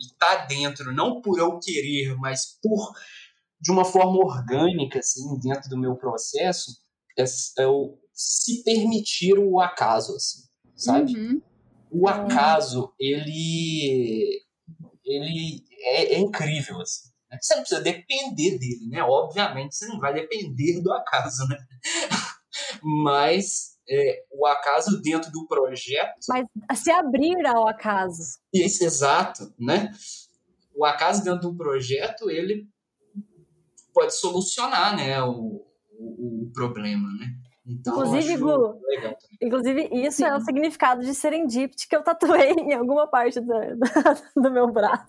e tá dentro, não por eu querer, mas por de uma forma orgânica, assim, dentro do meu processo, é, é o se permitir o acaso, assim, sabe? Uhum. o acaso, ele, ele é, é incrível, assim. Né? Você não precisa depender dele, né? Obviamente, você não vai depender do acaso, né? Mas é, o acaso dentro do projeto, Mas se abrir ao acaso. esse exato, né? O acaso dentro do projeto, ele pode solucionar, né? O, o, o problema, né? Então, Inclusive, Gu. Inclusive, isso é o significado de serendipity que eu tatuei em alguma parte do, do meu braço.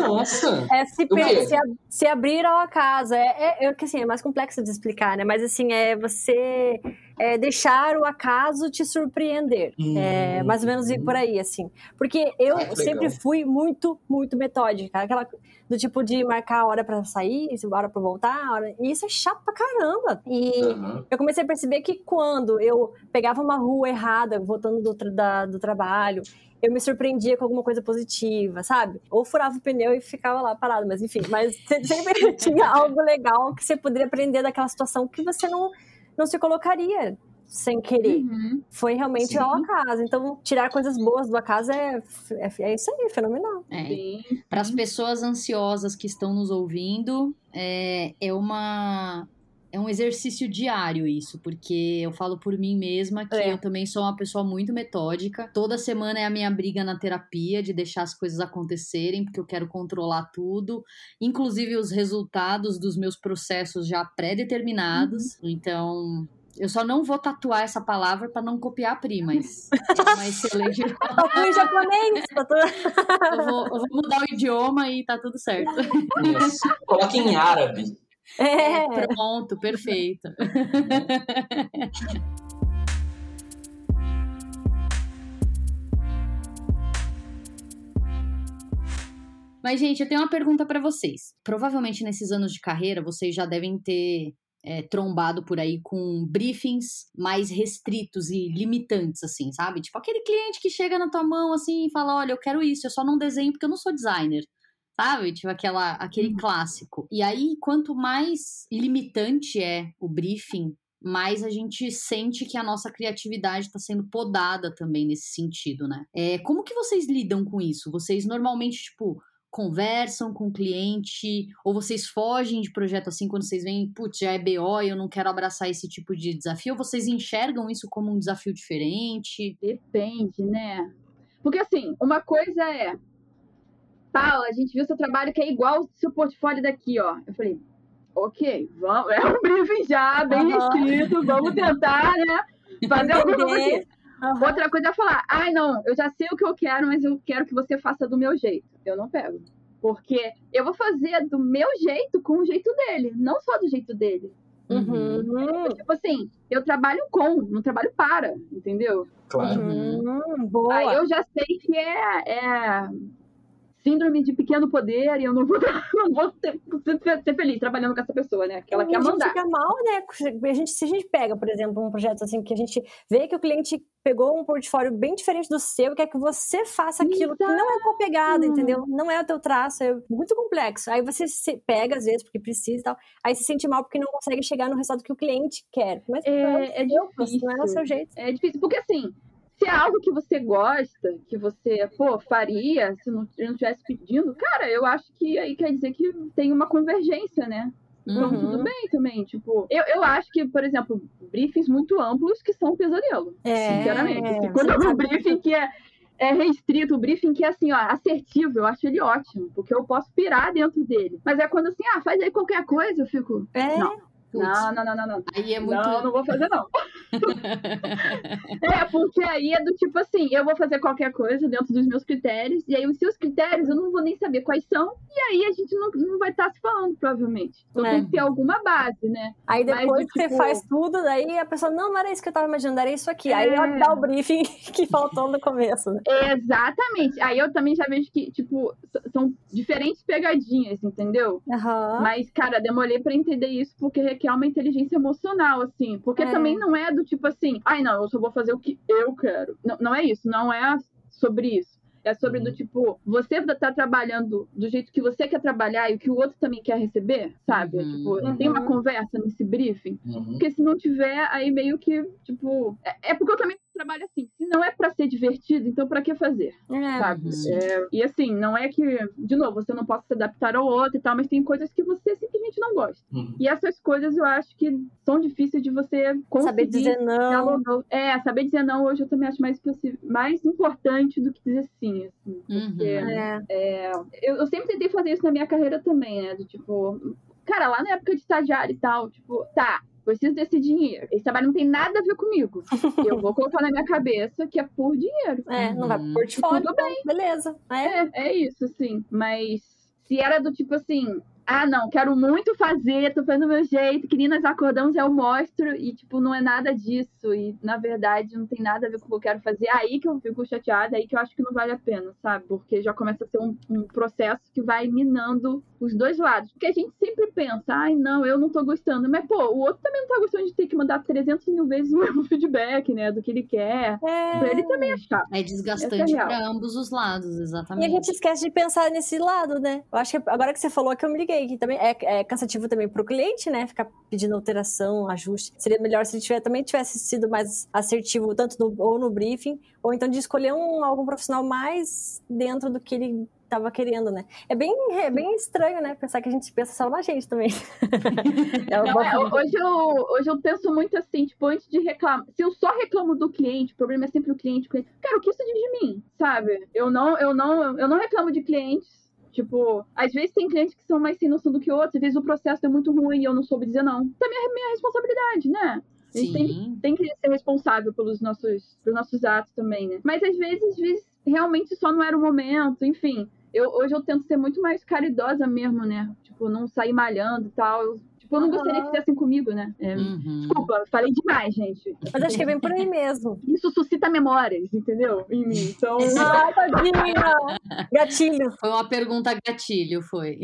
Nossa! É se, se, se abrir ao acaso. É, é, é assim, é mais complexo de explicar, né? Mas assim, é você é, deixar o acaso te surpreender. É Hum. mais ou menos por aí, assim. Porque eu Ah, sempre legal. fui muito, muito metódica. Aquela do tipo de marcar a hora pra sair, a hora pra voltar, hora... e isso é chato pra caramba. E Aham. eu comecei a perceber que quando eu pegava uma rua errada, voltando do, tra- da- do trabalho, eu me surpreendia com alguma coisa positiva, sabe? Ou furava o pneu e ficava lá parado, mas enfim. Mas se- sempre tinha algo legal que você poderia aprender daquela situação que você não, não se colocaria sem querer. Uhum. Foi realmente Sim. ao acaso. Então, tirar coisas boas do acaso é, é, é isso aí, fenomenal. É. Para as pessoas ansiosas que estão nos ouvindo, é, é uma é um exercício diário isso, porque eu falo por mim mesma que É. eu também sou uma pessoa muito metódica. Toda semana é a minha briga na terapia de deixar as coisas acontecerem, porque eu quero controlar tudo, inclusive os resultados dos meus processos já pré-determinados. Então, eu só não vou tatuar essa palavra para não copiar a Pri, mas é uma excelente. Tatu em japonês, vou, eu vou mudar o idioma e tá tudo certo. Isso. Coloque em árabe. É. Pronto, perfeito. Mas, gente, eu tenho uma pergunta pra vocês. Provavelmente nesses anos de carreira, vocês já devem ter é, trombado por aí com briefings mais restritos e limitantes, assim, sabe? Tipo aquele cliente que chega na tua mão assim e fala: Olha, eu quero isso, eu só não desenho porque eu não sou designer. Sabe? Tipo aquela, aquele clássico. E aí, quanto mais limitante é o briefing, mais a gente sente que a nossa criatividade está sendo podada também nesse sentido, né? É, como que vocês lidam com isso? Vocês normalmente, tipo, conversam com o cliente, ou vocês fogem de projeto assim quando vocês veem, putz, já é BO eu não quero abraçar esse tipo de desafio, ou vocês enxergam isso como um desafio diferente? Depende, né? Porque assim, uma coisa é. Paula, a gente viu seu trabalho que é igual o seu portfólio daqui, ó. Eu falei, ok, vamos, é um briefing já, bem Aham. restrito, vamos tentar, né? Fazer alguma coisa aqui. Aham. Outra coisa é falar, ai não, eu já sei o que eu quero, mas eu quero que você faça do meu jeito. Eu não pego. Porque eu vou fazer do meu jeito com o jeito dele, não só do jeito dele. Uhum. Tipo assim, eu trabalho com, não trabalho para, entendeu? Claro. Uhum. Boa. Aí eu já sei que é, é síndrome de pequeno poder e eu não vou, não vou ter- ser, feliz trabalhando com essa pessoa, né? Que ela quer a gente mandar. fica mal, né? A gente, se a gente pega, por exemplo, um projeto assim que a gente vê que o cliente pegou um portfólio bem diferente do seu, quer que você faça aquilo que não é a tua pegada, entendeu? Não é o teu traço, é muito complexo. Aí você se pega, às vezes, porque precisa e tal, aí se sente mal porque não consegue chegar no resultado que o cliente quer. Mas É- não é seu, difícil. não é o seu jeito. É difícil, porque assim, se é algo que você gosta, que você, pô, faria, se não, estivesse pedindo, cara, eu acho que aí quer dizer que tem uma convergência, né? Então, Uhum. tudo bem também, tipo, eu, eu acho que, por exemplo, briefings muito amplos que são um pesadelo. É, Sinceramente. é, quando eu um briefing que é, é restrito, o briefing que é assim, ó, assertivo, eu acho ele ótimo, porque eu posso pirar dentro dele. Mas é quando assim, ah, faz aí qualquer coisa, eu fico. É, Não. Putz, Não, não, não, não, não. Aí é muito. Não, não vou fazer, não. é, porque aí é do tipo assim, eu vou fazer qualquer coisa dentro dos meus critérios, e aí os seus critérios eu não vou nem saber quais são, e aí a gente não, não vai estar se falando, provavelmente. Então É. tem que ter alguma base, né? Aí Mas, depois que tipo- você faz tudo, daí a pessoa, não, não era isso que eu tava imaginando, era isso aqui. Aí É. ela dá o briefing que faltou no começo, né? Exatamente. Aí eu também já vejo que, tipo, são diferentes pegadinhas, entendeu? Aham. Mas, cara, demorei pra entender isso porque requer uma inteligência emocional, assim. Porque É. também não é do tipo assim, ai, não, eu só vou fazer o que eu quero. Não, não é isso, não é sobre isso. É sobre do tipo, você tá trabalhando do jeito que você quer trabalhar e o que o outro também quer receber, sabe? Uhum. Tipo, tem uma Uhum. conversa nesse briefing. Uhum. Porque se não tiver, aí meio que, tipo. É, é porque eu também trabalho assim. Se não é pra ser divertido, então pra que fazer? É. Sabe? É, e assim, não é que, de novo, você não possa se adaptar ao outro e tal, mas tem coisas que você simplesmente não gosta. Uhum. E essas coisas eu acho que são difíceis de você conseguir. Saber dizer não. dialogar. É, saber dizer não hoje eu também acho mais, possi- mais importante do que dizer sim. Assim, Uhum. porque É. eu, eu sempre tentei fazer isso na minha carreira também, né? Do tipo, cara, lá na época de estagiário e tal, tipo, tá, preciso desse dinheiro. Esse trabalho não tem nada a ver comigo. Eu vou colocar na minha cabeça que é por dinheiro. É, não vai pro Uhum. portfólio. Tudo bem. Beleza. É. É, é isso, assim. Mas se era do tipo assim, ah, não, quero muito fazer, tô fazendo do meu jeito, que nem nós acordamos, eu mostro, e, tipo, não é nada disso. E, na verdade, não tem nada a ver com o que eu quero fazer. Aí que eu fico chateada, aí que eu acho que não vale a pena, sabe? Porque já começa a ser um, um processo que vai minando os dois lados. Porque a gente sempre pensa, ai, não, eu não tô gostando. Mas, pô, o outro também não tá gostando de ter que mandar 300 mil vezes o mesmo feedback, né? Do que ele quer. Pra É. ele também é chato. É desgastante real. pra ambos os lados, E a exatamente. gente esquece de pensar nesse lado, né? Eu acho que agora que você falou que eu me liguei, que também é, é cansativo também pro cliente, né? Ficar pedindo alteração, ajuste. Seria melhor se ele tiver, também tivesse sido mais assertivo, tanto no, ou no briefing, ou então de escolher um, algum profissional mais dentro do que ele tava querendo, né? É bem, é bem estranho, né? Pensar que a gente pensa só na gente também. é Não, é, hoje, eu, hoje eu penso muito assim, tipo, antes de reclamar. Se eu só reclamo do cliente, o problema é sempre o cliente. o cliente. Cara, o que isso diz de mim? Sabe? Eu não, eu não, eu não reclamo de clientes. Tipo, às vezes tem clientes que são mais sem noção do que outros, às vezes o processo é muito ruim e eu não soube dizer não. Também é minha responsabilidade, né? A gente tem, tem que ser responsável pelos nossos, pelos nossos atos também, né? Mas às vezes, às vezes, realmente só não era o momento, enfim. Eu, hoje eu tento ser muito mais caridosa mesmo, né? Tipo, não sair malhando e tal. Eu, tipo, eu não gostaria que fizessem comigo, né? É, Uhum. Desculpa, falei demais, gente. Mas acho que é bem por aí mesmo. Isso suscita memórias, entendeu? Em mim. Então, Ah, tadinha! Gatilho. Foi uma pergunta gatilho, foi.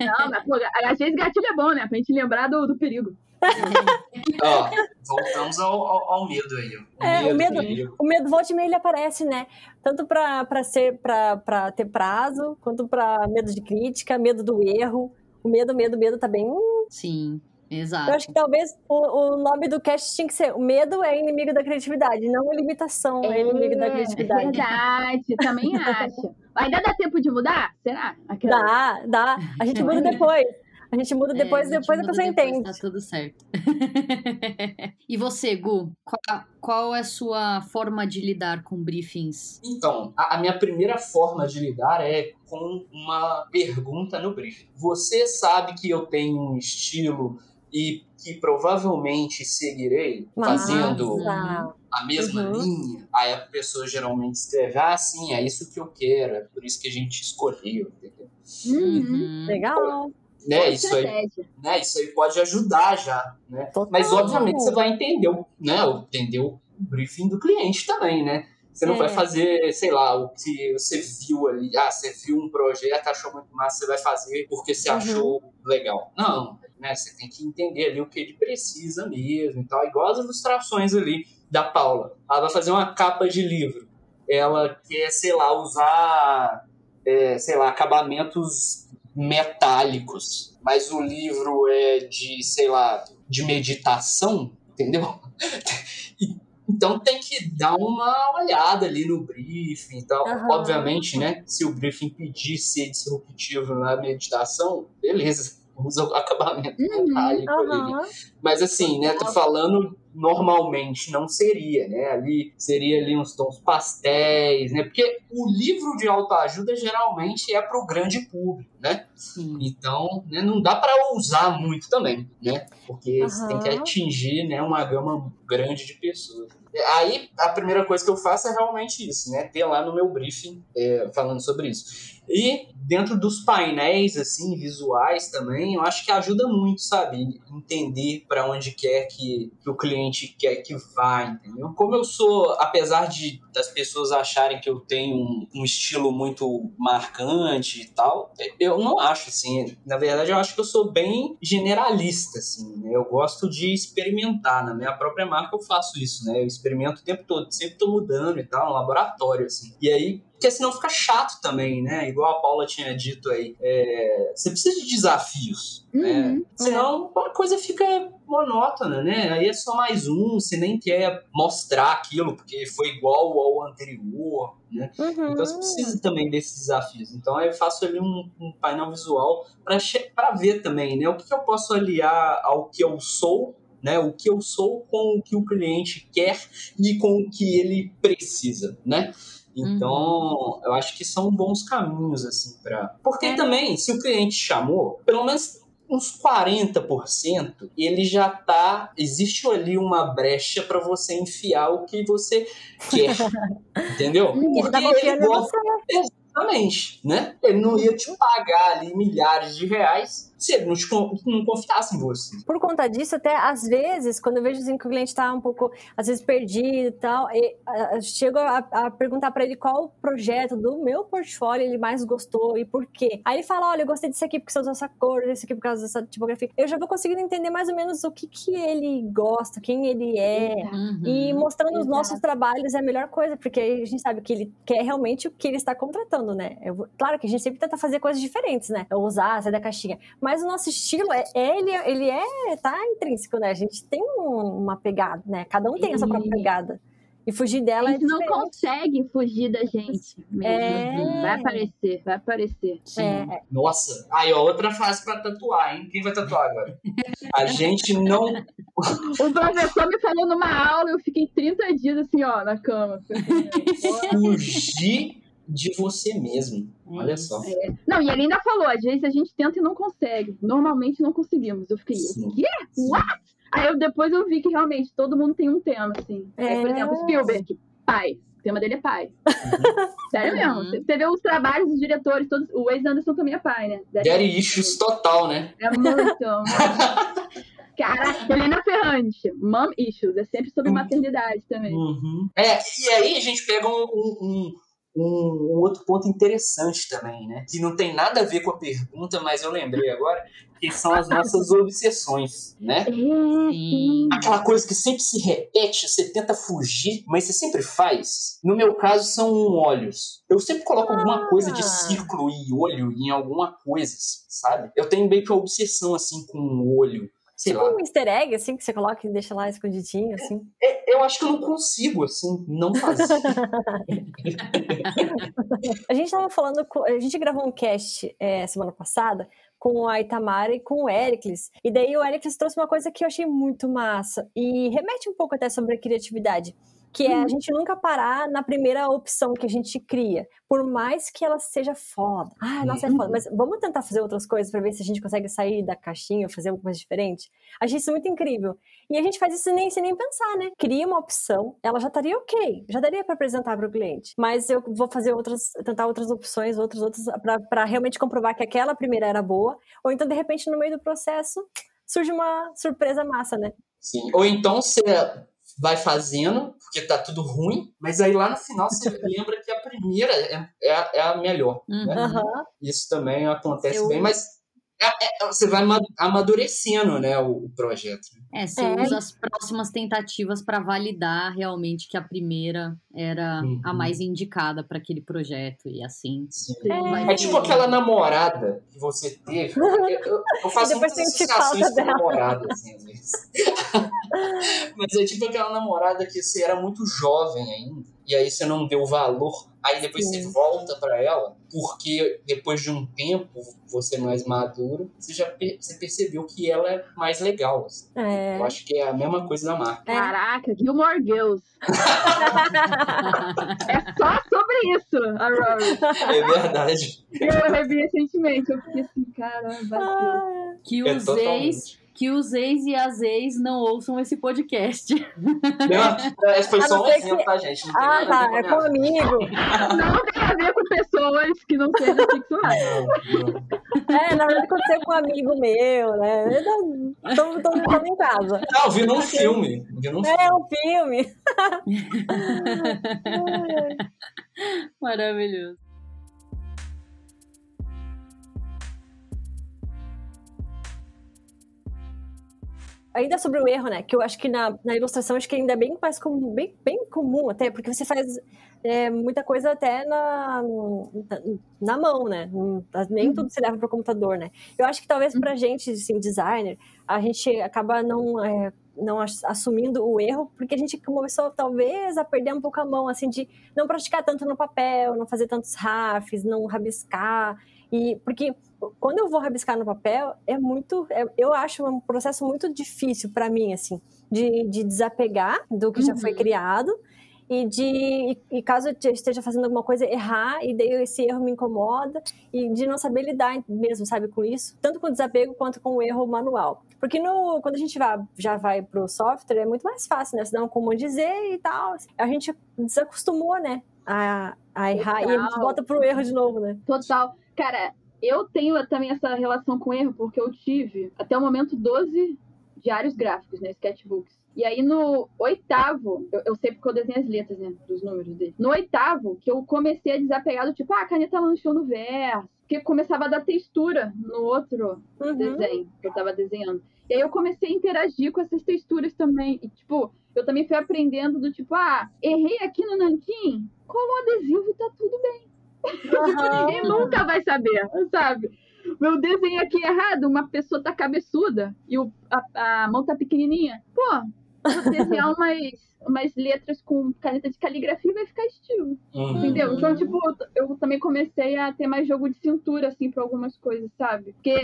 não, mas, pô, às vezes gatilho é bom, né? Pra gente lembrar do, do perigo. Ó, voltamos ao, ao, ao medo aí. É, o medo- perigo. O medo volta e meia ele aparece, né? Tanto pra, pra ser pra, pra ter prazo, quanto pra medo de crítica, medo do erro. O medo, medo, medo tá bem. Sim, exato. Eu acho que talvez o, o nome do cast tinha que ser O medo é inimigo da criatividade, não a limitação é inimigo da criatividade. Verdade, também acho. Ainda dá tempo de mudar? Será? Aquela- Dá, dá. A gente muda depois. A gente muda depois, É, a depois a muda pessoa depois, entende. Tá tudo certo. e você, Gu? Qual, qual é a sua forma de lidar com briefings? Então, a, a minha primeira forma de lidar é com uma pergunta no briefing. Você sabe que eu tenho um estilo e que provavelmente seguirei fazendo Massa. a mesma Uhum. linha? Aí a pessoa geralmente escreve, ah, sim, é isso que eu quero, é por isso que a gente escolheu. entendeu? Uhum. Uhum. Legal. Né, isso aí né? Isso aí pode ajudar já, né? Total. Mas obviamente você vai entender, o- né? Entender o briefing do cliente também, né? Você não É. vai fazer, sei lá, o que você viu ali. Ah, você viu um projeto, achou muito massa, você vai fazer porque você Uhum. achou legal. Não, né? Você tem que entender ali o que ele precisa mesmo e tal. Igual as ilustrações ali da Paula. Ela vai fazer uma capa de livro. Ela quer, sei lá, usar, é, sei lá, acabamentos metálicos, mas o livro é de, sei lá, de meditação, entendeu? Então tem que dar uma olhada ali no briefing e tal. Aham. Obviamente, né? Se o briefing pedir ser disruptivo na meditação, beleza. Usa o acabamento Uhum, metálico ali. Aham. Mas assim, né, tô falando normalmente, não seria, né? Ali seria ali uns tons pastéis, né? Porque o livro de autoajuda geralmente é pro grande público, né? Sim. Então, né, não dá para usar muito também, né? Porque você tem que atingir, né, uma gama grande de pessoas. Aí, a primeira coisa que eu faço é realmente isso, né? Ter lá no meu briefing é, falando sobre isso. E dentro dos painéis, assim, visuais também, eu acho que ajuda muito, sabe? Entender para onde quer que, que o cliente quer que vá, entendeu? Como eu sou, apesar de das pessoas acharem que eu tenho um, um estilo muito marcante e tal, eu não acho, assim. Na verdade, eu acho que eu sou bem generalista, assim, né? Eu gosto de experimentar. Na minha própria marca eu faço isso, né? Eu experimento o tempo todo, sempre tô mudando e tal, um laboratório, assim. E aí, porque senão fica chato também, né? Igual a Paula tinha dito aí. é, você precisa de desafios, né? Uhum. Senão a coisa fica monótona, né? Aí é só mais um, você nem quer mostrar aquilo porque foi igual ao anterior, né? Uhum. Então você precisa também desses desafios. Então eu faço ali um, um painel visual para ver também, né? O que, que eu posso aliar ao que eu sou, né? O que eu sou com o que o cliente quer e com o que ele precisa, né? Então, eu acho que são bons caminhos, assim, para. Porque É. também, se o cliente chamou, pelo menos uns 40%, ele já tá. Existe ali uma brecha para você enfiar o que você quer. entendeu? Ele tá confiando em você. Exatamente, né? Ele não ia te pagar ali milhares de reais se ele não, te, não confiasse em você. Por conta disso, até às vezes, quando eu vejo assim, que o cliente está um pouco, às vezes, perdido e tal, e, uh, chego a, a perguntar para ele qual projeto do meu portfólio ele mais gostou e por quê. Aí ele fala: olha, eu gostei disso aqui porque você usou essa cor, desse aqui por causa dessa tipografia. Eu já vou conseguindo entender mais ou menos o que, que ele gosta, quem ele é. Uhum, e mostrando exato. os nossos trabalhos é a melhor coisa, porque a gente sabe que ele quer realmente o que ele está contratando, né? Eu, claro que a gente sempre tenta fazer coisas diferentes, né? Eu usar, sair da caixinha. Mas mas o nosso estilo, é, é, ele, ele é, tá intrínseco, né? A gente tem um, uma pegada, né? Cada um tem a sua própria pegada. E fugir dela a gente é não consegue fugir da gente. Mesmo. É... Vai aparecer, vai aparecer. Sim. É. Nossa, aí ó, outra fase pra tatuar, hein? Quem vai tatuar agora? A gente não. o professor me falou numa aula, eu fiquei 30 dias assim, ó, na cama. Fugir de você mesmo. Olha só. É. Não, e ele ainda falou, às vezes a gente tenta e não consegue. Normalmente não conseguimos. Eu fiquei, o quê? What? Aí eu, depois eu vi que realmente todo mundo tem um tema, assim. É. Aí, por exemplo, Spielberg, pai. O tema dele é pai. Uhum. Sério mesmo. Uhum. Você vê os trabalhos dos diretores, todos. O Wes Anderson também é pai, né? Daddy Issues total, né? É muito. Cara, Helena Ferrante, Mom Issues, é sempre sobre maternidade também. Uhum. É, e aí a gente pega um, um, um, um, outro ponto interessante também, né? Que não tem nada a ver com a pergunta, mas eu lembrei agora, que são as nossas obsessões, né? Sim. Aquela coisa que sempre se repete, você tenta fugir, mas você sempre faz. No meu caso, são olhos. Eu sempre coloco alguma coisa de ah. círculo e olho em alguma coisa, sabe? Eu tenho meio que uma obsessão, assim, com o olho Tipo um easter egg, assim, que você coloca e deixa lá escondidinho, assim. É, eu acho que eu não consigo, assim, não fazer. a gente tava falando, com, a gente gravou um cast é, semana passada com a Itamara e com o Ericles. E daí o Ericles trouxe uma coisa que eu achei muito massa e remete um pouco até sobre a criatividade que é a uhum. gente nunca parar na primeira opção que a gente cria, por mais que ela seja foda. Ah, nossa, é foda, uhum. mas vamos tentar fazer outras coisas para ver se a gente consegue sair da caixinha, fazer alguma coisa diferente. Achei isso muito incrível. E a gente faz isso nem, sem nem pensar, né? Cria uma opção, ela já estaria ok, já daria para apresentar para o cliente, mas eu vou fazer outras, tentar outras opções, outras, outras, para realmente comprovar que aquela primeira era boa, ou então de repente no meio do processo surge uma surpresa massa, né? Sim. Ou então você vai fazendo, porque tá tudo ruim, mas aí lá no final você lembra que a primeira é, é, a, é a melhor. Uhum. Né? Isso também acontece Eu... bem, mas é, é, você vai amadurecendo né, o, o projeto. É, você é. usa as próximas tentativas para validar realmente que a primeira era uhum. a mais indicada para aquele projeto e assim. É. é. tipo aquela namorada que você teve. Eu, eu faço muitas associações com namorada, assim, às vezes. Mas é tipo aquela namorada que você era muito jovem ainda e aí você não deu valor, aí depois Sim. você volta para ela, porque depois de um tempo, você mais maduro, você já per você percebeu que ela é mais legal. Assim. É. Eu acho que é a mesma coisa da marca. Caraca, Gilmore Girls. é só sobre isso, a Rory. É verdade. Eu revi recentemente, eu fiquei assim, caramba. Ah, que é ex que os ex e as ex não ouçam esse podcast. Não, esse foi só um exemplo, que... tá, gente? Não ah, tá, é com amigo. Não tem a ver com pessoas que não sejam sexuais. É, na verdade aconteceu com um amigo meu, né? Estamos ficando em casa. Não, vi num filme. Vi num é, um filme. Maravilhoso. Ainda sobre o erro, né? Que eu acho que na, na ilustração acho que ainda é bem mais comum, bem, bem comum até, porque você faz é, muita coisa até na, na mão, né? Nem uhum. tudo se leva para o computador, né? Eu acho que talvez para a uhum. gente, assim, designer, a gente acaba não é, não assumindo o erro, porque a gente começou talvez a perder um pouco a mão, assim, de não praticar tanto no papel, não fazer tantos rafes, não rabiscar. E porque quando eu vou rabiscar no papel, é muito, é, eu acho um processo muito difícil para mim, assim, de, de desapegar do que uhum. já foi uhum. criado e de e, caso eu esteja fazendo alguma coisa errar e daí esse erro me incomoda e de não saber lidar mesmo, sabe, com isso, tanto com o desapego quanto com o erro manual. Porque no, quando a gente vai, já vai pro software é muito mais fácil, né? Você dá um comando dizer e tal. A gente desacostumou, né? A, a errar Total. e a gente volta pro erro de novo, né? Total. Cara, eu tenho também essa relação com erro, porque eu tive, até o momento, 12 diários gráficos, né? Sketchbooks. E aí no oitavo, eu, eu sei porque eu desenho as letras, né? Dos números dele. No oitavo, que eu comecei a desapegar do tipo, ah, a caneta manchou no verso. Porque começava a dar textura no outro Uhum. desenho que eu tava desenhando. E aí eu comecei a interagir com essas texturas também. E, tipo, eu também fui aprendendo do tipo, ah, errei aqui no nanquim, cola um adesivo tá tudo bem. Aham. Ninguém nunca vai saber, sabe? Meu desenho aqui é errado, uma pessoa tá cabeçuda e o, a, a mão tá pequenininha. Pô, vou desenhar umas, umas letras com caneta de caligrafia e vai ficar estilo. Uhum. Entendeu? Então, tipo, eu, eu também comecei a ter mais jogo de cintura, assim, pra algumas coisas, sabe? Porque,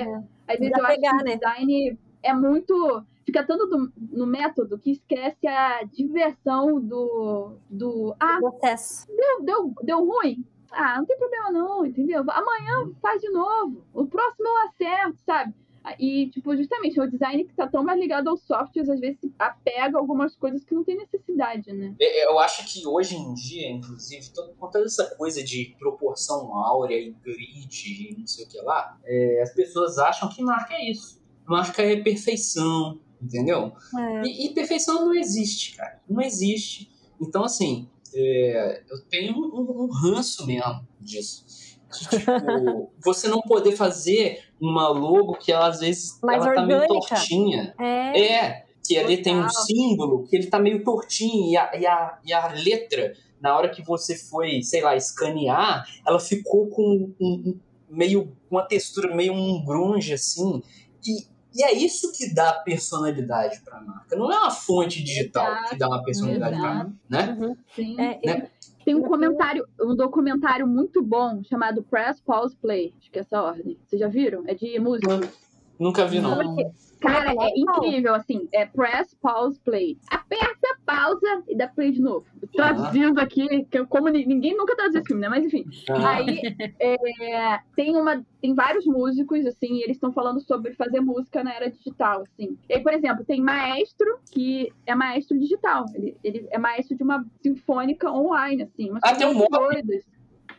às vezes, eu acho que né? design é muito. Fica tanto do- no método que esquece a diversão do. do ah, Processo. deu, deu, deu ruim? Ah, não tem problema não, entendeu? Amanhã faz de novo. O próximo eu acerto, sabe? E, tipo, justamente, o design que tá tão mais ligado aos softwares, às vezes apega algumas coisas que não tem necessidade, né? É, Eu acho que hoje em dia, inclusive, com toda essa coisa de proporção áurea e grid e não sei o que lá, é, as pessoas acham que marca é isso. Marca é perfeição, entendeu? É. E, e perfeição não existe, cara. Não existe. Então, assim, é, eu tenho um, um- ranço mesmo disso. Tipo, você não poder fazer uma logo que ela, às vezes Mais ela tá meio tortinha. É. É, que ali tem um símbolo que ele tá meio tortinho e a, e, a, e a letra, na hora que você foi, sei lá, escanear, ela ficou com um, um- meio uma textura meio um grunge assim. E, e é isso que dá personalidade pra marca. Não é uma fonte digital Exato, que dá uma personalidade pra exato. marca, né? Uhum. Sim. É, Né? Tem um comentário, um documentário muito bom chamado Press, Pause, Play. Acho que é essa ordem. Vocês já viram? É de música. Nunca vi, não. Não. Cara, é incrível, assim. É press, pause, play. Aperta, pausa e dá play de novo. Traduzindo aqui, que eu- como ni- ninguém nunca traduziu esse filme, né? Mas enfim. Aí é, tem, uma, tem vários músicos, assim, e eles estão falando sobre fazer música na era digital, assim. E por exemplo, tem maestro, que é maestro digital. Ele, ele é maestro de uma sinfônica online, assim. Umas Ah, tem um mob.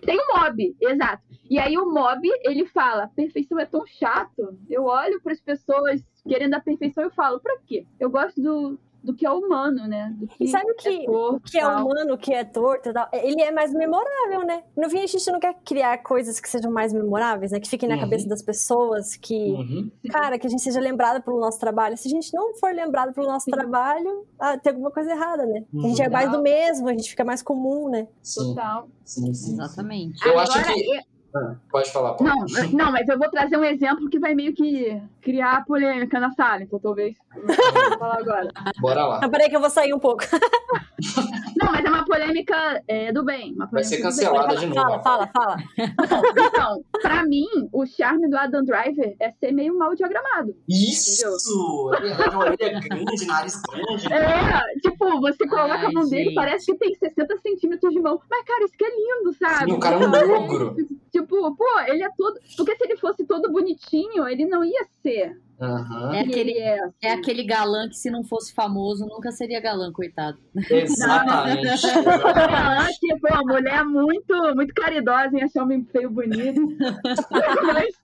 Tem um mob, exato. E aí o mob, ele fala, perfeição é tão chato. Eu olho para as pessoas querendo a perfeição eu falo, pra quê? Eu gosto do, do que é humano, né? Do que E sabe o é que, torto, o que é tal. humano, o que é torto e tal? Ele é mais memorável, né? No fim, a gente não quer criar coisas que sejam mais memoráveis, né? Que fiquem na Uhum. cabeça das pessoas, que... uhum. Cara, que a gente seja lembrado pelo nosso trabalho. Se a gente não for lembrado pelo nosso Sim. trabalho, ah, tem alguma coisa errada, né? A gente é Uhum. mais do mesmo, a gente fica mais comum, né? Total. sim, sim, sim. Exatamente. Eu acho Agora, que. eu- Ah, pode falar, Paulo. Não, não, mas eu vou trazer um exemplo que vai meio que criar polêmica na sala, então talvez. eu Vou falar agora. Bora lá. Ah, peraí que eu vou sair um pouco. Não, mas é uma polêmica é, do bem. Uma Vai ser polêmica cancelada de novo. Fala, fala, fala. Então, pra mim, o charme do Adam Driver é ser meio mal diagramado. Isso! É verdade, orelha grande, nariz grande. É, tipo, você coloca Ai, a mão dele, gente. parece que tem 60 centímetros de mão. Mas, cara, isso que é lindo, sabe? Sim, o cara é um Tipo, ogro. Tipo, pô, ele é todo. Porque se ele fosse todo bonitinho, ele não ia ser. Aham. É aquele- ele é. É aquele galã que, se não fosse famoso, nunca seria galã, coitado. Exatamente. Ela, tipo, a mulher muito, muito caridosa em achar homem feio bonito. Mas,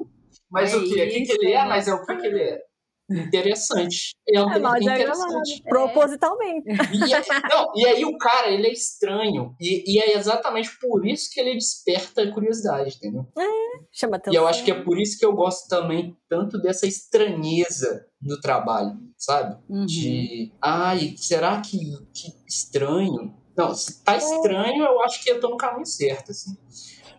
Mas É o que? O que, que isso, ele é? Mas é o que, que ele é? Interessante. É um É mal diagramado. interessante. Propositalmente. E, aí- não, e aí o cara, ele é estranho. E, e é exatamente por isso que ele desperta curiosidade, entendeu? Chama E atenção. eu acho que é por isso que eu gosto também tanto dessa estranheza no trabalho, sabe? Uhum. De, ai, será que, que estranho? Não, se tá estranho, eu acho que eu tô no caminho certo, assim.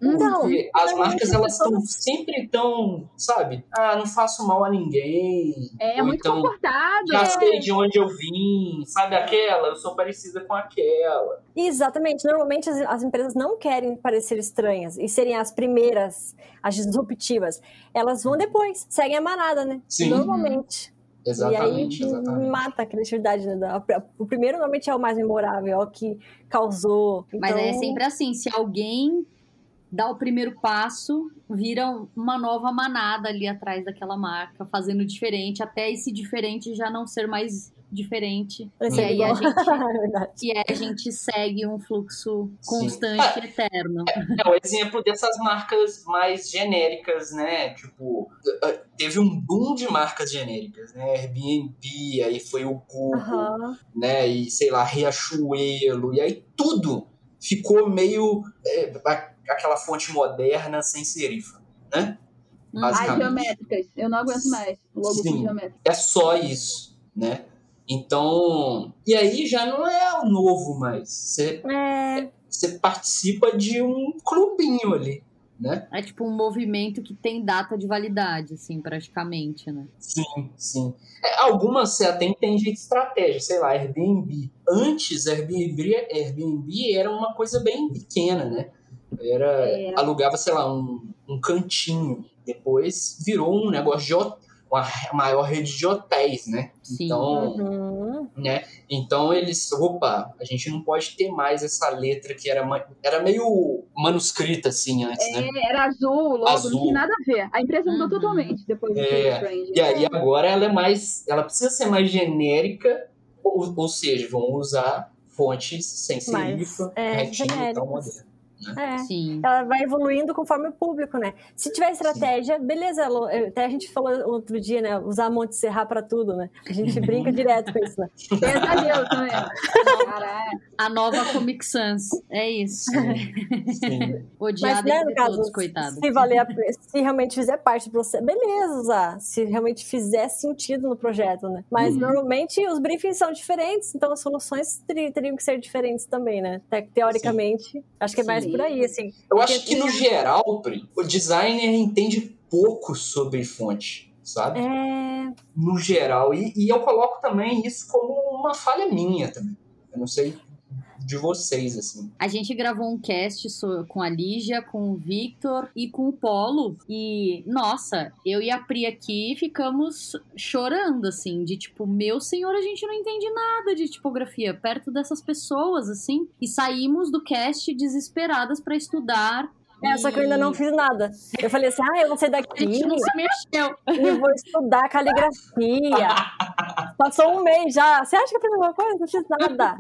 Não, Porque as marcas, as elas estão sempre tão, sabe? Ah, não faço mal a ninguém. é Ou muito então, confortável. já é. sei de onde eu vim, sabe aquela? Eu sou parecida com aquela. Exatamente. Normalmente as, as empresas não querem parecer estranhas e serem as primeiras, as disruptivas. Elas vão depois, seguem a manada, né? Sim. Normalmente. Exatamente, e aí exatamente. mata a criatividade. Né? O primeiro normalmente é o mais memorável, é o que causou. Mas Então, é sempre assim, se alguém dá o primeiro passo, vira uma nova manada ali atrás daquela marca, fazendo diferente, até esse diferente já não ser mais diferente. Esse E é aí a igual. gente, É e aí a gente segue um fluxo Sim. constante e eterno. É o exemplo dessas marcas mais genéricas, né? Tipo, eh, teve um boom de marcas genéricas, né? Airbnb, aí foi o Google, né? E sei lá, Riachuelo, e aí tudo ficou meio é, aquela fonte moderna sem serifa, né? Basicamente. geométricas. Eu não aguento mais. Logo Sim. geométrica. É só isso, né? Então, e aí já não é o novo mais. Você, É, você participa de um clubinho ali, né? É tipo um movimento que tem data de validade, assim, praticamente, né? Sim, sim. É, algumas você até entende de estratégia, sei lá, Airbnb. Antes, Airbnb, Airbnb era uma coisa bem pequena, né? Era, Era. alugava, sei lá, um, um cantinho. Depois virou um negócio de uma maior rede de hotéis, né? Sim. Então, uhum. Né? Então eles, opa, a gente não pode ter mais essa letra que era, era meio manuscrita assim antes, né? É, era azul, logo, Azul. não tinha nada a ver. A empresa mudou Uhum. totalmente depois do É, Strange. E aí agora ela é mais, ela precisa ser mais genérica, ou, ou seja, vão usar fontes sem serifa, é, retinho e tal moderno. É. Sim. Ela vai evoluindo conforme o público, né? Se tiver estratégia, beleza. Lu, eu- Até a gente falou outro dia, né? Usar Monte Serra pra tudo, né? A gente brinca direto com isso, né? Pesadelo também. Caraca. A nova Comic Sans. É isso. Sim. Odiada Mas, né, entre no caso, todos, coitado. se, valer a se realmente fizer parte do processo, beleza usar. Se realmente fizer sentido no projeto, né? Mas Uhum. normalmente os briefings são diferentes, então as soluções teri- teriam que ser diferentes também, né? Te- Teoricamente, acho que é mais Sim. por aí, assim. Eu acho que no geral, Pri, o designer entende pouco sobre fonte, sabe? É. No geral. E, e eu coloco também isso como uma falha minha também. Eu não sei de vocês, assim. A gente gravou um cast com a Lígia, com o Victor e com o Polo. E, nossa, eu e a Pri aqui ficamos chorando, assim, de tipo, meu senhor, a gente não entende nada de tipografia perto dessas pessoas, assim. E saímos do cast desesperadas pra estudar. É, só que eu ainda não fiz nada. Eu falei assim, ah, eu vou sair A daqui gente não se mexeu. e eu vou estudar caligrafia. Passou um mês já. Você acha que eu fiz alguma coisa? Não fiz nada.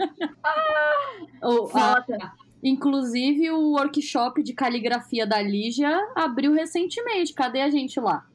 O- a- Nossa, inclusive, o workshop de caligrafia da Lígia abriu recentemente. Cadê a gente lá?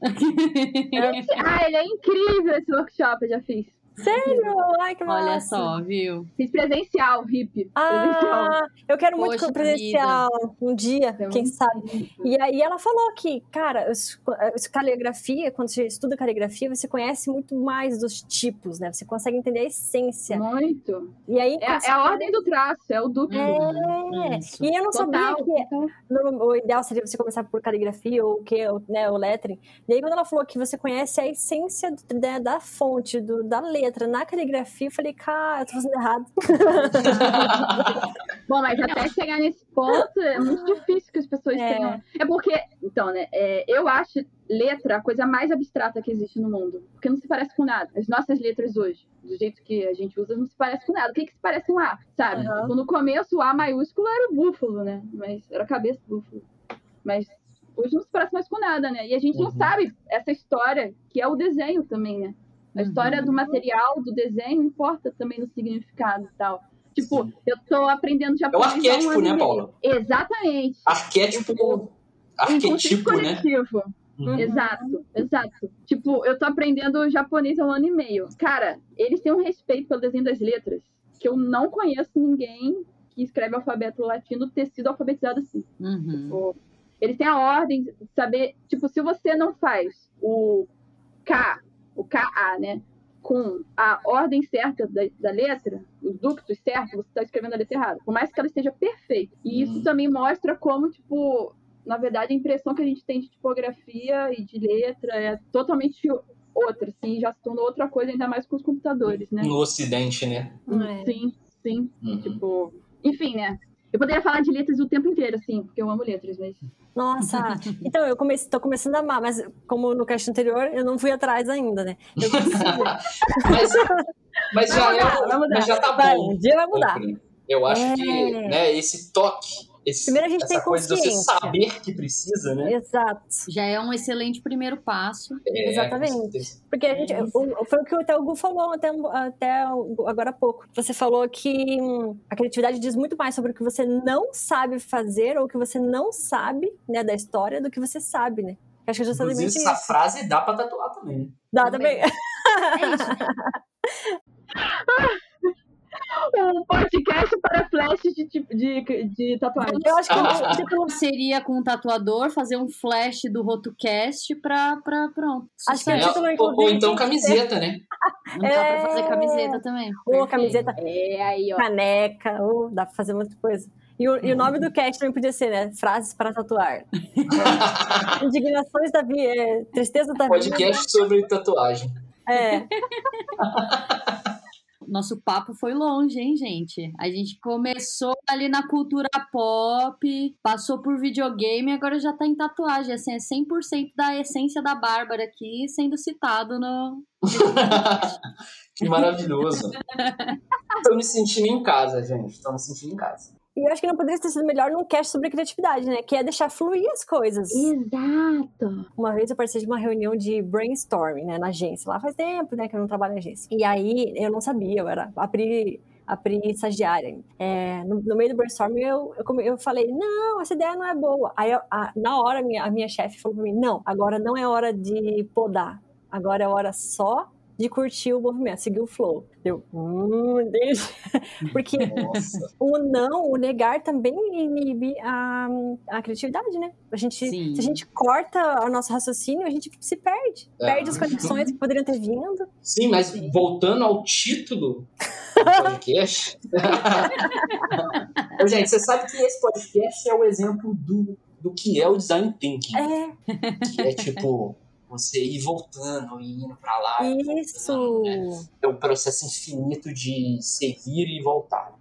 ah, ele é incrível esse workshop, eu já fiz. Sério? Ai, que massa. Olha só, viu? Fiz presencial, hip. Ah, eu quero muito Poxa com presencial um dia, Então, quem sabe. E aí ela falou que, cara, os- os caligrafia, quando você estuda caligrafia, você conhece muito mais dos tipos, né? Você consegue entender a essência. Muito. E aí É, é a ordem do traço, é o duplo. É, Isso. e eu não sabia Total. que no- o ideal seria você começar por caligrafia ou o que, né, o lettering. E aí quando ela falou que você conhece a essência do- da, da fonte, do- da letra na caligrafia, eu falei, cara, eu tô fazendo errado. Bom, mas até chegar nesse ponto é muito difícil que as pessoas É. tenham. É porque, então, né? é, eu acho letra a coisa mais abstrata que existe no mundo. Porque não se parece com nada. As nossas letras hoje, do jeito que a gente usa, não se parece com nada. O que, que se parece com A, sabe? Aham. Tipo, no começo, o A maiúsculo era o búfalo, né? Mas era a cabeça do búfalo. Mas hoje não se parece mais com nada, né? E a gente não Uhum. sabe essa história, que é o desenho também, né? A história Uhum. do material, do desenho, importa também no significado e tal. Tipo, Sim. eu tô aprendendo É o japonês. há um arquétipo, ano né. Paula? Exatamente. Arquétipo. Um Arquetipo, conceito né? coletivo. Uhum. Exato, exato. Tipo, eu tô aprendendo japonês há um ano e meio. Cara, eles têm um respeito pelo desenho das letras que eu não conheço ninguém que escreve alfabeto latino ter sido alfabetizado assim. Uhum. Tipo, eles têm a ordem de saber, tipo, se você não faz o K, o KA, né? Com a ordem certa da, da letra, os ductos certos, você está escrevendo a letra errada. Por mais que ela esteja perfeita. E isso Uhum. também mostra como, tipo, na verdade, a impressão que a gente tem de tipografia e de letra é totalmente outra, assim, já se tornou outra coisa, ainda mais com os computadores, né? No ocidente, né? É. Sim, sim. Uhum. Tipo, enfim, né? Eu poderia falar de letras o tempo inteiro, assim, porque eu amo letras, mas Nossa, então eu comecei, tô começando a amar, mas como no cast anterior, eu não fui atrás ainda, né? Eu preciso. Mas, mas já, Vai é, mudar, um- mudar. mas já tá Vai, bom. um dia vai mudar. Eu acho É. que né, esse toque, esse, Primeiro a gente essa tem coisa de você saber que precisa, né? Exato. Já é um excelente primeiro passo. É, Exatamente. Porque a gente, o- foi o que até o Gu falou até, até agora há pouco. Você falou que hum, a criatividade diz muito mais sobre o que você não sabe fazer ou o que você não sabe né, da história do que você sabe, né? Acho que é justamente Inclusive, isso. essa frase dá pra tatuar também. né? Dá também. também. É isso. Um podcast para flash de, tipo- de, de tatuagem. Eu acho que Ah. o título Seria com um tatuador fazer um flash do RotoCast pra, pra pronto. Acho que é É, o título, ou, ou então camiseta, né? Não dá pra É. fazer camiseta também. Ou Perfeito. camiseta É, aí, ó. caneca, ou dá pra fazer muita coisa. E o, e o nome do cast também podia ser, né? Frases para tatuar. Indignações da vida, é, tristeza da vida. Podcast sobre tatuagem. É, Nosso papo foi longe, hein, gente? A gente começou ali na cultura pop, passou por videogame agora já tá em tatuagem. Assim, é 100% da essência da Bárbara aqui sendo citado no. que maravilhoso. Tô me sentindo em casa, gente. Tô me sentindo em casa. E eu acho que não poderia ter sido melhor num cast sobre criatividade, né? Que é deixar fluir as coisas. Exato. Uma vez eu participei de uma reunião de brainstorming, né, na agência. Lá faz tempo, né, que eu não trabalho na agência. E aí, eu não sabia, eu era a Pri, a Pri estagiária. É, no, no meio do brainstorming, eu, eu, eu falei, não, essa ideia não é boa. Aí, eu- a- na hora, minha, a minha chefe falou pra mim, não, agora não é hora de podar. Agora é hora só de curtir o movimento, seguir o flow. Eu, hum, entendi. Porque Nossa. o não, o negar também inibe a, a criatividade, né? A gente, Sim. se a gente corta o nosso raciocínio, a gente se perde. É. Perde as conexões que poderiam ter vindo. Sim, mas voltando ao título do podcast. Gente, você sabe que esse podcast é o exemplo do, do que é o design thinking. É, Que é tipo, você ir voltando e indo pra lá. e voltando, isso. né? É um processo infinito de seguir e voltar.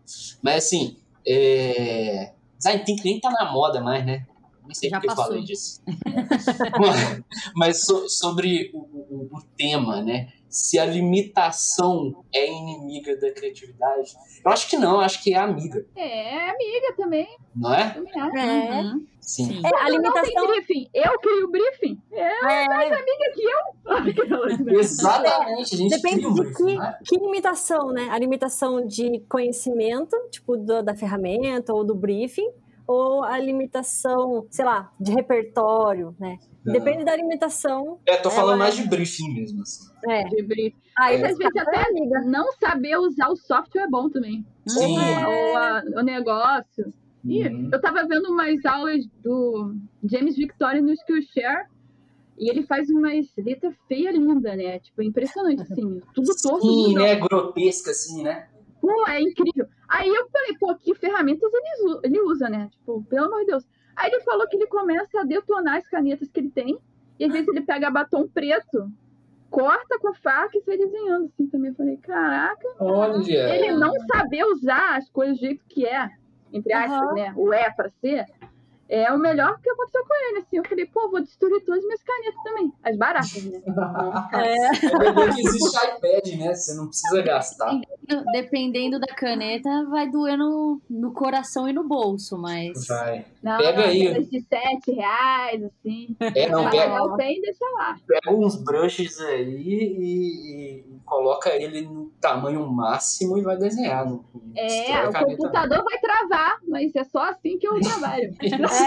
Mas assim, é... design thinking nem tá na moda mais, né? Não sei Já porque eu passou. falei disso. Mas- Mas so- sobre o, o- o tema, né? Se a limitação é inimiga da criatividade. Eu acho que não, eu acho que é amiga, É, amiga também. não é? também acho. É, Uhum. Sim. Sim. é a Não tem limitação. briefing. Eu crio o briefing. É, É, amiga que eu. Né? Exatamente, a gente Depende cria de briefing, que, não é? que limitação, né? A limitação de conhecimento, tipo, do- da ferramenta ou do briefing, ou a limitação, sei lá, de repertório, né? Depende da limitação. É, tô falando Ela- mais de briefing mesmo, assim. É. De briefing. Aí, Às vezes até amiga. não saber usar o software é bom também. Sim. Ou a- o negócio. Ih, Uhum. eu tava vendo umas aulas do James Victoria no Skillshare e ele faz umas letras feias lindas, né? Tipo, impressionante, assim. Tudo torto. Sim, né? Grotesca, assim, né? Pô, é incrível. Aí eu falei, pô, que ferramentas ele, usa- ele usa, né? Tipo, pelo amor de Deus. Aí ele falou que ele começa a detonar as canetas que ele tem. E às vezes ele pega batom preto, corta com a faca e sai desenhando assim também. Eu falei, caraca, Olha. ele não saber usar as coisas do jeito que é, entre aspas, Aham. né? O é pra ser, é o melhor que aconteceu com ele. Assim, eu falei, pô, vou destruir todas as minhas canetas também. As baratas, né? É, É que existe iPad, né? Você não precisa gastar. Dependendo da caneta, vai doer no, no coração e no bolso, mas. Vai. Não, Pega aí. aquelas de 7 reais, assim. É, não, pega, tem, deixa lá. pega uns brushes aí e, e coloca ele no tamanho máximo e vai desenhar. Não É, o computador vai travar, mas é só assim que eu trabalho.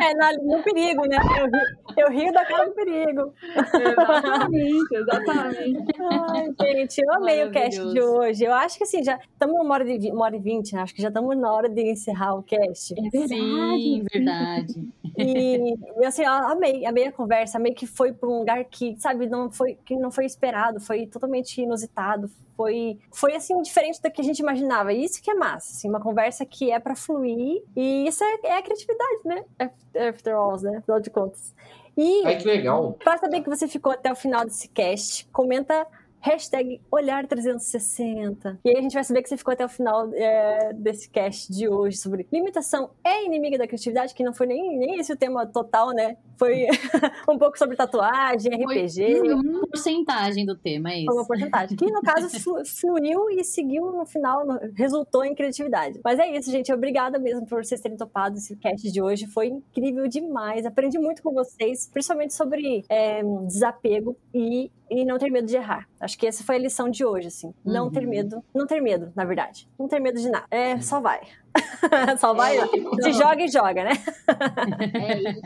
é na- no perigo, né? Eu rio, eu rio da cara do perigo. exatamente, exatamente. Ai, gente, eu amei o cast de hoje. Eu acho que assim, já estamos uma hora, de, uma hora e vinte, né? Acho que já estamos na hora de encerrar o cast. É verdade. Sim, verdade. E, e, assim, eu amei, amei a conversa, amei que foi para um lugar que, sabe, não foi, que não foi esperado, foi totalmente inusitado, foi, foi assim, diferente do que a gente imaginava. E isso que é massa, assim, uma conversa que é para fluir, e isso é, é a criatividade, né? After, after all, né? Afinal de contas. E Ai, que legal. Pra saber que você ficou até o final desse cast, comenta hashtag olhar360. E aí a gente vai saber que você ficou até o final é, desse cast de hoje sobre limitação é inimiga da criatividade, que não foi nem, nem esse o tema total, né? Foi um pouco sobre tatuagem, RPG. Foi uma porcentagem do tema, é isso. Foi uma porcentagem. Que no caso fluiu e seguiu no final, resultou em criatividade. Mas é isso, gente. Obrigada mesmo por vocês terem topado esse cast de hoje. Foi incrível demais. Aprendi muito com vocês, principalmente sobre é, desapego e e não ter medo de errar. Acho que essa foi a lição de hoje, assim. Não ter uhum. medo. Não ter medo, na verdade. Não ter medo de nada. É, só vai. só vai. É, Se joga e joga, né? é isso.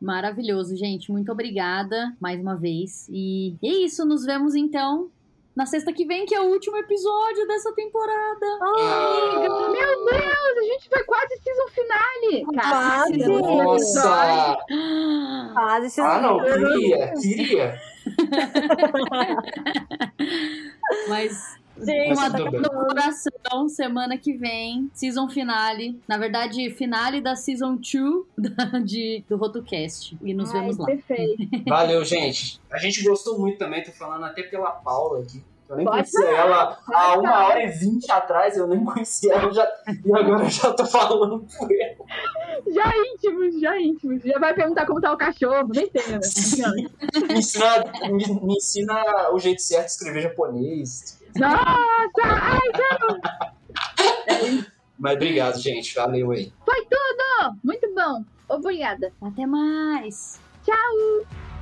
Maravilhoso, gente. Muito obrigada mais uma vez. E é isso. Nos vemos então na sexta que vem, que é o último episódio dessa temporada. Amiga! Ah. Meu Deus, a gente foi quase season finale! Quase! Nossa! Quase season Ah, não, queria, queria. Mas Sim, uma dor no coração, semana que vem, season finale. Na verdade, finale da season 2 de, do RotoCast. E nos Ai, vemos lá. Perfeito. Valeu, gente. A gente gostou muito também, tô falando até pela Paula aqui. Eu nem Pode conhecia ela há uma hora e vinte atrás, eu nem conhecia ela já, e agora eu já tô falando por ela. Já íntimos, já íntimos. Já vai perguntar como tá o cachorro, nem tem, né? me, ensina, me, me, ensina o jeito certo de escrever japonês. Nossa! Ai, não! Mas obrigado, gente. Valeu aí. Foi tudo! Muito bom. Obrigada. Até mais. Tchau!